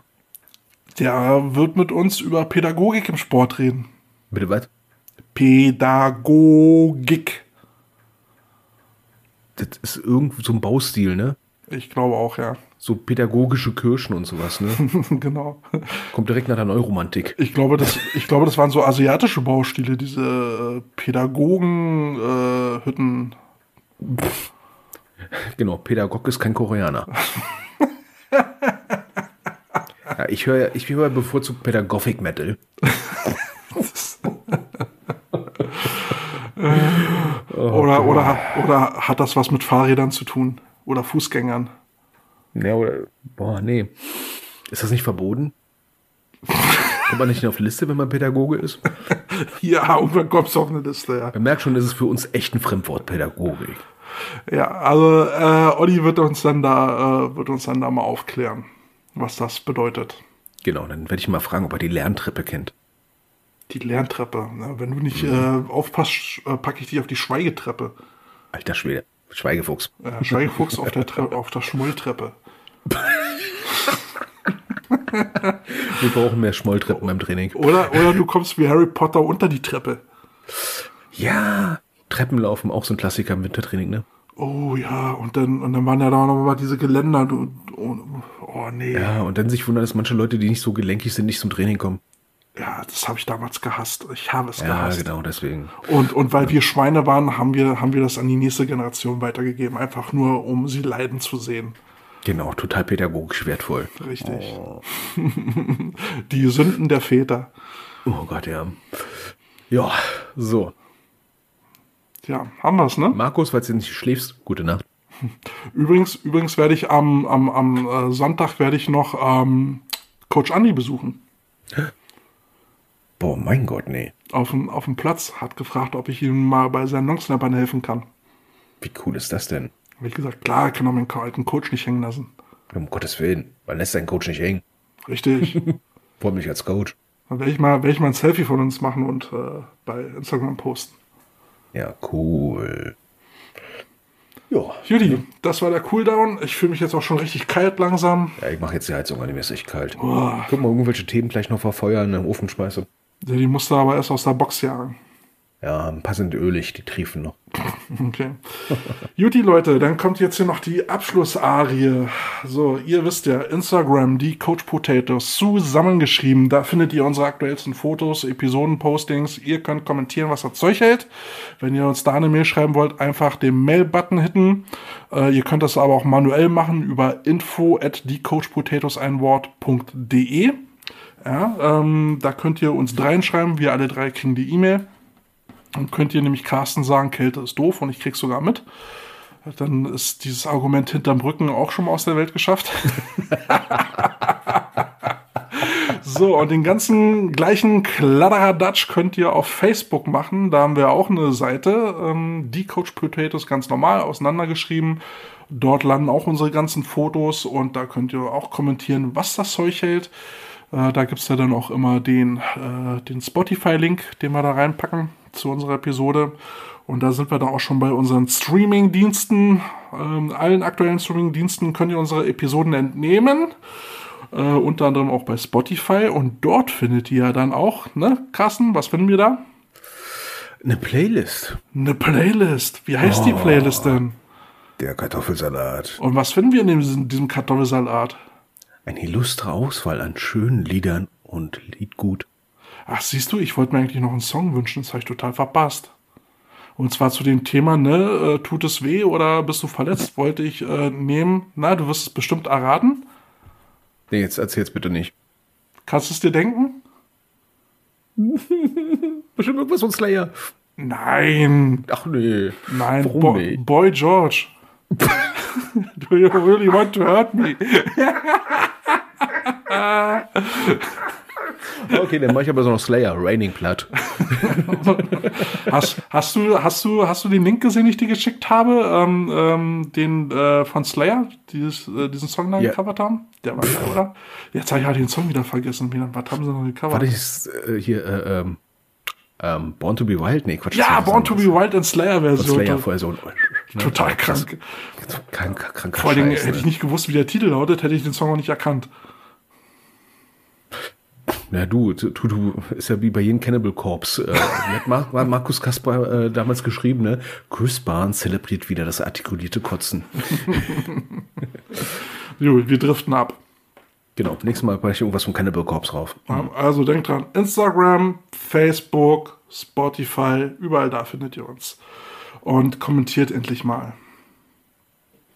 Der wird mit uns über Pädagogik im Sport reden. Bitte was? Pädagogik. Das ist irgendwie so ein Baustil, ne? Ich glaube auch, ja. So pädagogische Kirschen und sowas, ne? genau. Kommt direkt nach der Neuromantik. Ich glaube, das, ich glaube, das waren so asiatische Baustile, diese äh, Pädagogen, äh, Hütten. Genau, Pädagog ist kein Koreaner. ja, ich höre ich höre bevorzugt Pädagogik Metal. oder, oder, oder hat das was mit Fahrrädern zu tun? Oder Fußgängern? Ja, oder. Boah, nee. Ist das nicht verboten? Kommt man nicht auf Liste, wenn man Pädagoge ist? Ja, irgendwann kommst du auf eine Liste, ja. Man merkt schon, das ist für uns echt ein Fremdwort, Pädagogik. Ja, also äh, Olli wird uns dann da, äh, wird uns dann da mal aufklären, was das bedeutet. Genau, dann werde ich mal fragen, ob er die Lerntreppe kennt. Die Lerntreppe. Ne? Wenn du nicht äh, aufpasst, äh, packe ich dich auf die Schweigetreppe. Alter Schwede. Schweigefuchs. Äh, Schweigefuchs auf der Tre auf der Schmolltreppe. Wir brauchen mehr Schmolltreppen beim Training. Oder, oder du kommst wie Harry Potter unter die Treppe. Ja, Treppenlaufen, auch so ein Klassiker im Wintertraining, ne? Oh ja, und dann, und dann waren ja da noch mal diese Geländer. Du, oh, oh nee. Ja, Ja, und dann sich wundern, dass manche Leute, die nicht so gelenkig sind, nicht zum Training kommen. das habe ich damals gehasst. Ich habe es Ja, gehasst. genau, deswegen. Und, und weil wir Schweine waren, haben wir, haben wir das an die nächste Generation weitergegeben. Einfach nur, um sie leiden zu sehen. Genau, total pädagogisch wertvoll. Richtig. die Sünden der Väter. Oh Gott, ja. Ja, so. Ja, haben wir's, ne? Markus, falls du nicht schläfst, gute Nacht. Übrigens, übrigens werde ich am, am, am äh, Sonntag werde ich noch ähm, Coach Andi besuchen. Boah, mein Gott, nee. Auf dem, auf dem Platz. Hat gefragt, ob ich ihm mal bei seinen Longsnappern helfen kann. Wie cool ist das denn? Habe ich gesagt, klar, ich kann doch meinen alten Coach nicht hängen lassen. Um Gottes Willen. Man lässt seinen Coach nicht hängen. Richtig. Allem nicht als Coach. Dann werde ich, mal, werde ich mal ein Selfie von uns machen und äh, bei Instagram posten. Ja, cool. Ja. Judy, das war der Cooldown. Ich fühle mich jetzt auch schon richtig kalt langsam. Ja, ich mache jetzt die Heizung an, mir ist echt kalt. Boah. Guck mal, irgendwelche Themen gleich noch verfeuern, in den Ofen schmeißen. Ja, Die musste aber erst aus der Box jagen. Ja, sind ölig, die triefen noch. Okay. Juti, Leute, dann kommt jetzt hier noch die Abschlussarie. So, ihr wisst ja, Instagram, die Coach Potatoes, zusammengeschrieben. Da findet ihr unsere aktuellsten Fotos, Episoden-Postings. Ihr könnt kommentieren, was das Zeug hält. Wenn ihr uns da eine Mail schreiben wollt, einfach den Mail-Button hitten. Äh, ihr könnt das aber auch manuell machen über info at thecoachpotatoeseinwort.de. Ja, ähm, da könnt ihr uns dreien schreiben. Wir alle drei kriegen die E-Mail. Dann könnt ihr nämlich Carsten sagen, Kälte ist doof und ich krieg's sogar mit. Dann ist dieses Argument hinterm Rücken auch schon mal aus der Welt geschafft. so, und den ganzen gleichen Kladderadatsch könnt ihr auf Facebook machen. Da haben wir auch eine Seite, ähm, die Coach Potatoes ganz normal auseinandergeschrieben. Dort landen auch unsere ganzen Fotos und da könnt ihr auch kommentieren, was das Zeug hält. Äh, da gibt's ja dann auch immer den, äh, den Spotify-Link, den wir da reinpacken zu unserer Episode. Und da sind wir dann auch schon bei unseren Streaming-Diensten. Ähm, allen aktuellen Streaming-Diensten könnt ihr unsere Episoden entnehmen. Äh, unter anderem auch bei Spotify. Und dort findet ihr dann auch, ne, Carsten, was finden wir da? Eine Playlist. Eine Playlist. Wie heißt die Playlist denn? Der Kartoffelsalat. Und was finden wir in diesem, diesem Kartoffelsalat? Eine illustre Auswahl an schönen Liedern und Liedgut. Ach, siehst du, ich wollte mir eigentlich noch einen Song wünschen, das habe ich total verpasst. Und zwar zu dem Thema, ne, äh, tut es weh oder bist du verletzt, wollte ich äh, nehmen, na, du wirst es bestimmt erraten. Nee, jetzt erzähl's bitte nicht. Kannst du es dir denken? Bestimmt irgendwas von Slayer. Nein, Ach nee. nein, Warum Bo nicht? Boy George. Do you really want to hurt me? Okay, dann mach ich aber so noch Slayer, Raining Blood. Hast, hast, du, hast, du, hast du den Link gesehen, den ich dir geschickt habe? Ähm, ähm, den äh, von Slayer, dieses, äh, diesen Song da Ja. gecovert haben? Der war geil, oder? Jetzt habe ich halt den Song wieder vergessen. Was haben sie noch gecovert? Warte, ist äh, hier, äh, ähm, ähm, Born to be Wild? Nee, Quatsch. ja, Born to be Wild and Slayer anderes. Version. Slayer vorher so. Ne, Total krass. krank. Krank, kranker Vor allen Dingen Scheiß, hätte ich ne? nicht gewusst, wie der Titel lautet, hätte ich den Song auch nicht erkannt. Na du, du, du, ist ja wie bei jedem Cannibal Corpse. Äh, hat Mar Mar Markus Kasper äh, damals geschrieben, ne? Chris Barnes zelebriert wieder das artikulierte Kotzen. Jo, wir driften ab. Genau, nächstes Mal mache ich irgendwas von Cannibal Corpse drauf. Also denkt dran, Instagram, Facebook, Spotify, überall da findet ihr uns. Und kommentiert endlich mal.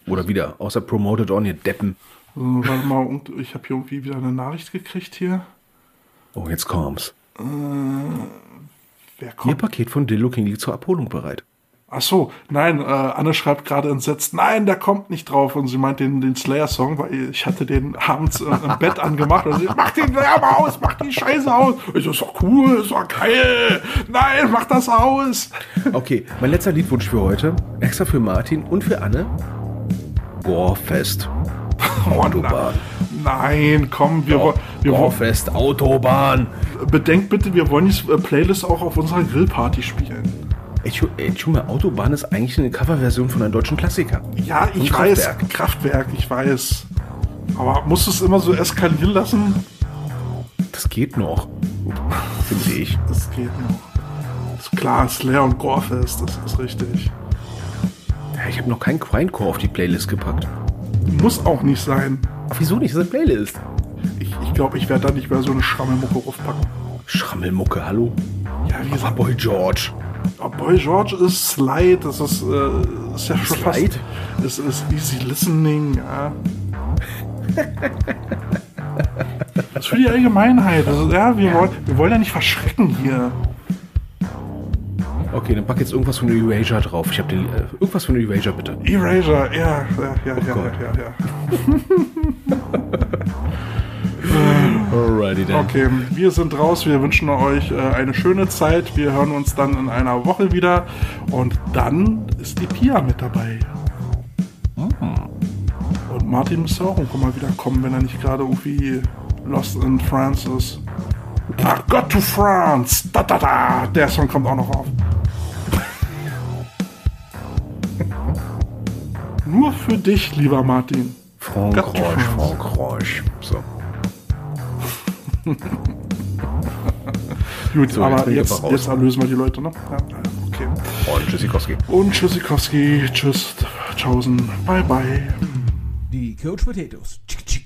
Oder wieder, außer Promoted On, ihr Deppen. Warte mal, ich habe hier irgendwie wieder eine Nachricht gekriegt hier. Oh, jetzt kommt's. Wer Ihr kommt? Paket von Dillo King liegt zur Abholung bereit. Ach so, nein, äh, Anne schreibt gerade entsetzt, nein, der kommt nicht drauf. Und sie meint den, den Slayer-Song, weil ich hatte den abends äh, im Bett angemacht. Und sie, mach den Lärm aus, mach die Scheiße aus. Ich so, ist doch cool, ist doch geil. Nein, mach das aus. Okay, mein letzter Liedwunsch für heute, extra für Martin und für Anne. Gorefest. Autobahn. Nein, komm, wir, wo- wir, wo- Gorefest, Autobahn. bedenkt bitte, wir wollen die äh, Playlist auch auf unserer Grillparty spielen. Entschu- Entschuldigung, Autobahn ist eigentlich eine Coverversion von einem deutschen Klassiker. Ja, ich Von weiß, Kraftwerk. Kraftwerk, ich weiß. Aber musst du es immer so eskalieren lassen? Das geht noch. Finde ich. Das geht noch. Ist klar, Slayer und Gorefest, das ist richtig. Ja, ich habe noch keinen Grindcore auf die Playlist gepackt. Muss auch nicht sein. Wieso nicht? Das ist eine Playlist. Ich ich, glaube, ich werde da nicht mehr so eine Schrammelmucke draufpacken. Schrammelmucke, hallo? Ja, wie gesagt, Boy George. oh, Boy George ist Slide, das ist, äh, ist ja schon Slide? fast. Es ist easy listening, ja. Das ist für die Allgemeinheit. Also, ja, wir, Wollen, wir wollen ja nicht verschrecken hier. Okay, dann pack jetzt irgendwas von Erasure drauf. Ich habe den. Äh, irgendwas von Erasure, bitte. Erasure, ja, ja, ja, ja, Gott. ja, ja, ja. Alrighty then. Okay, wir sind raus. Wir wünschen euch äh, eine schöne Zeit. Wir hören uns dann in einer Woche wieder. Und dann ist die Pia mit dabei. Und Martin müsste auch mal wieder kommen, wenn er nicht gerade irgendwie Lost in France ist. Ach Gott, to France! Da, da, da! Der Song kommt auch noch auf. Nur für dich, lieber Martin. Frankreich, Got to France. Frankreich. So. Gut, So, jetzt aber jetzt, raus. jetzt erlösen wir die Leute, ne? Ja, okay. Und Tschüssikowski. Und Tschüssikowski, tschüss, tschaußen, bye bye. Die Coach Potatoes. Tschick, tschick.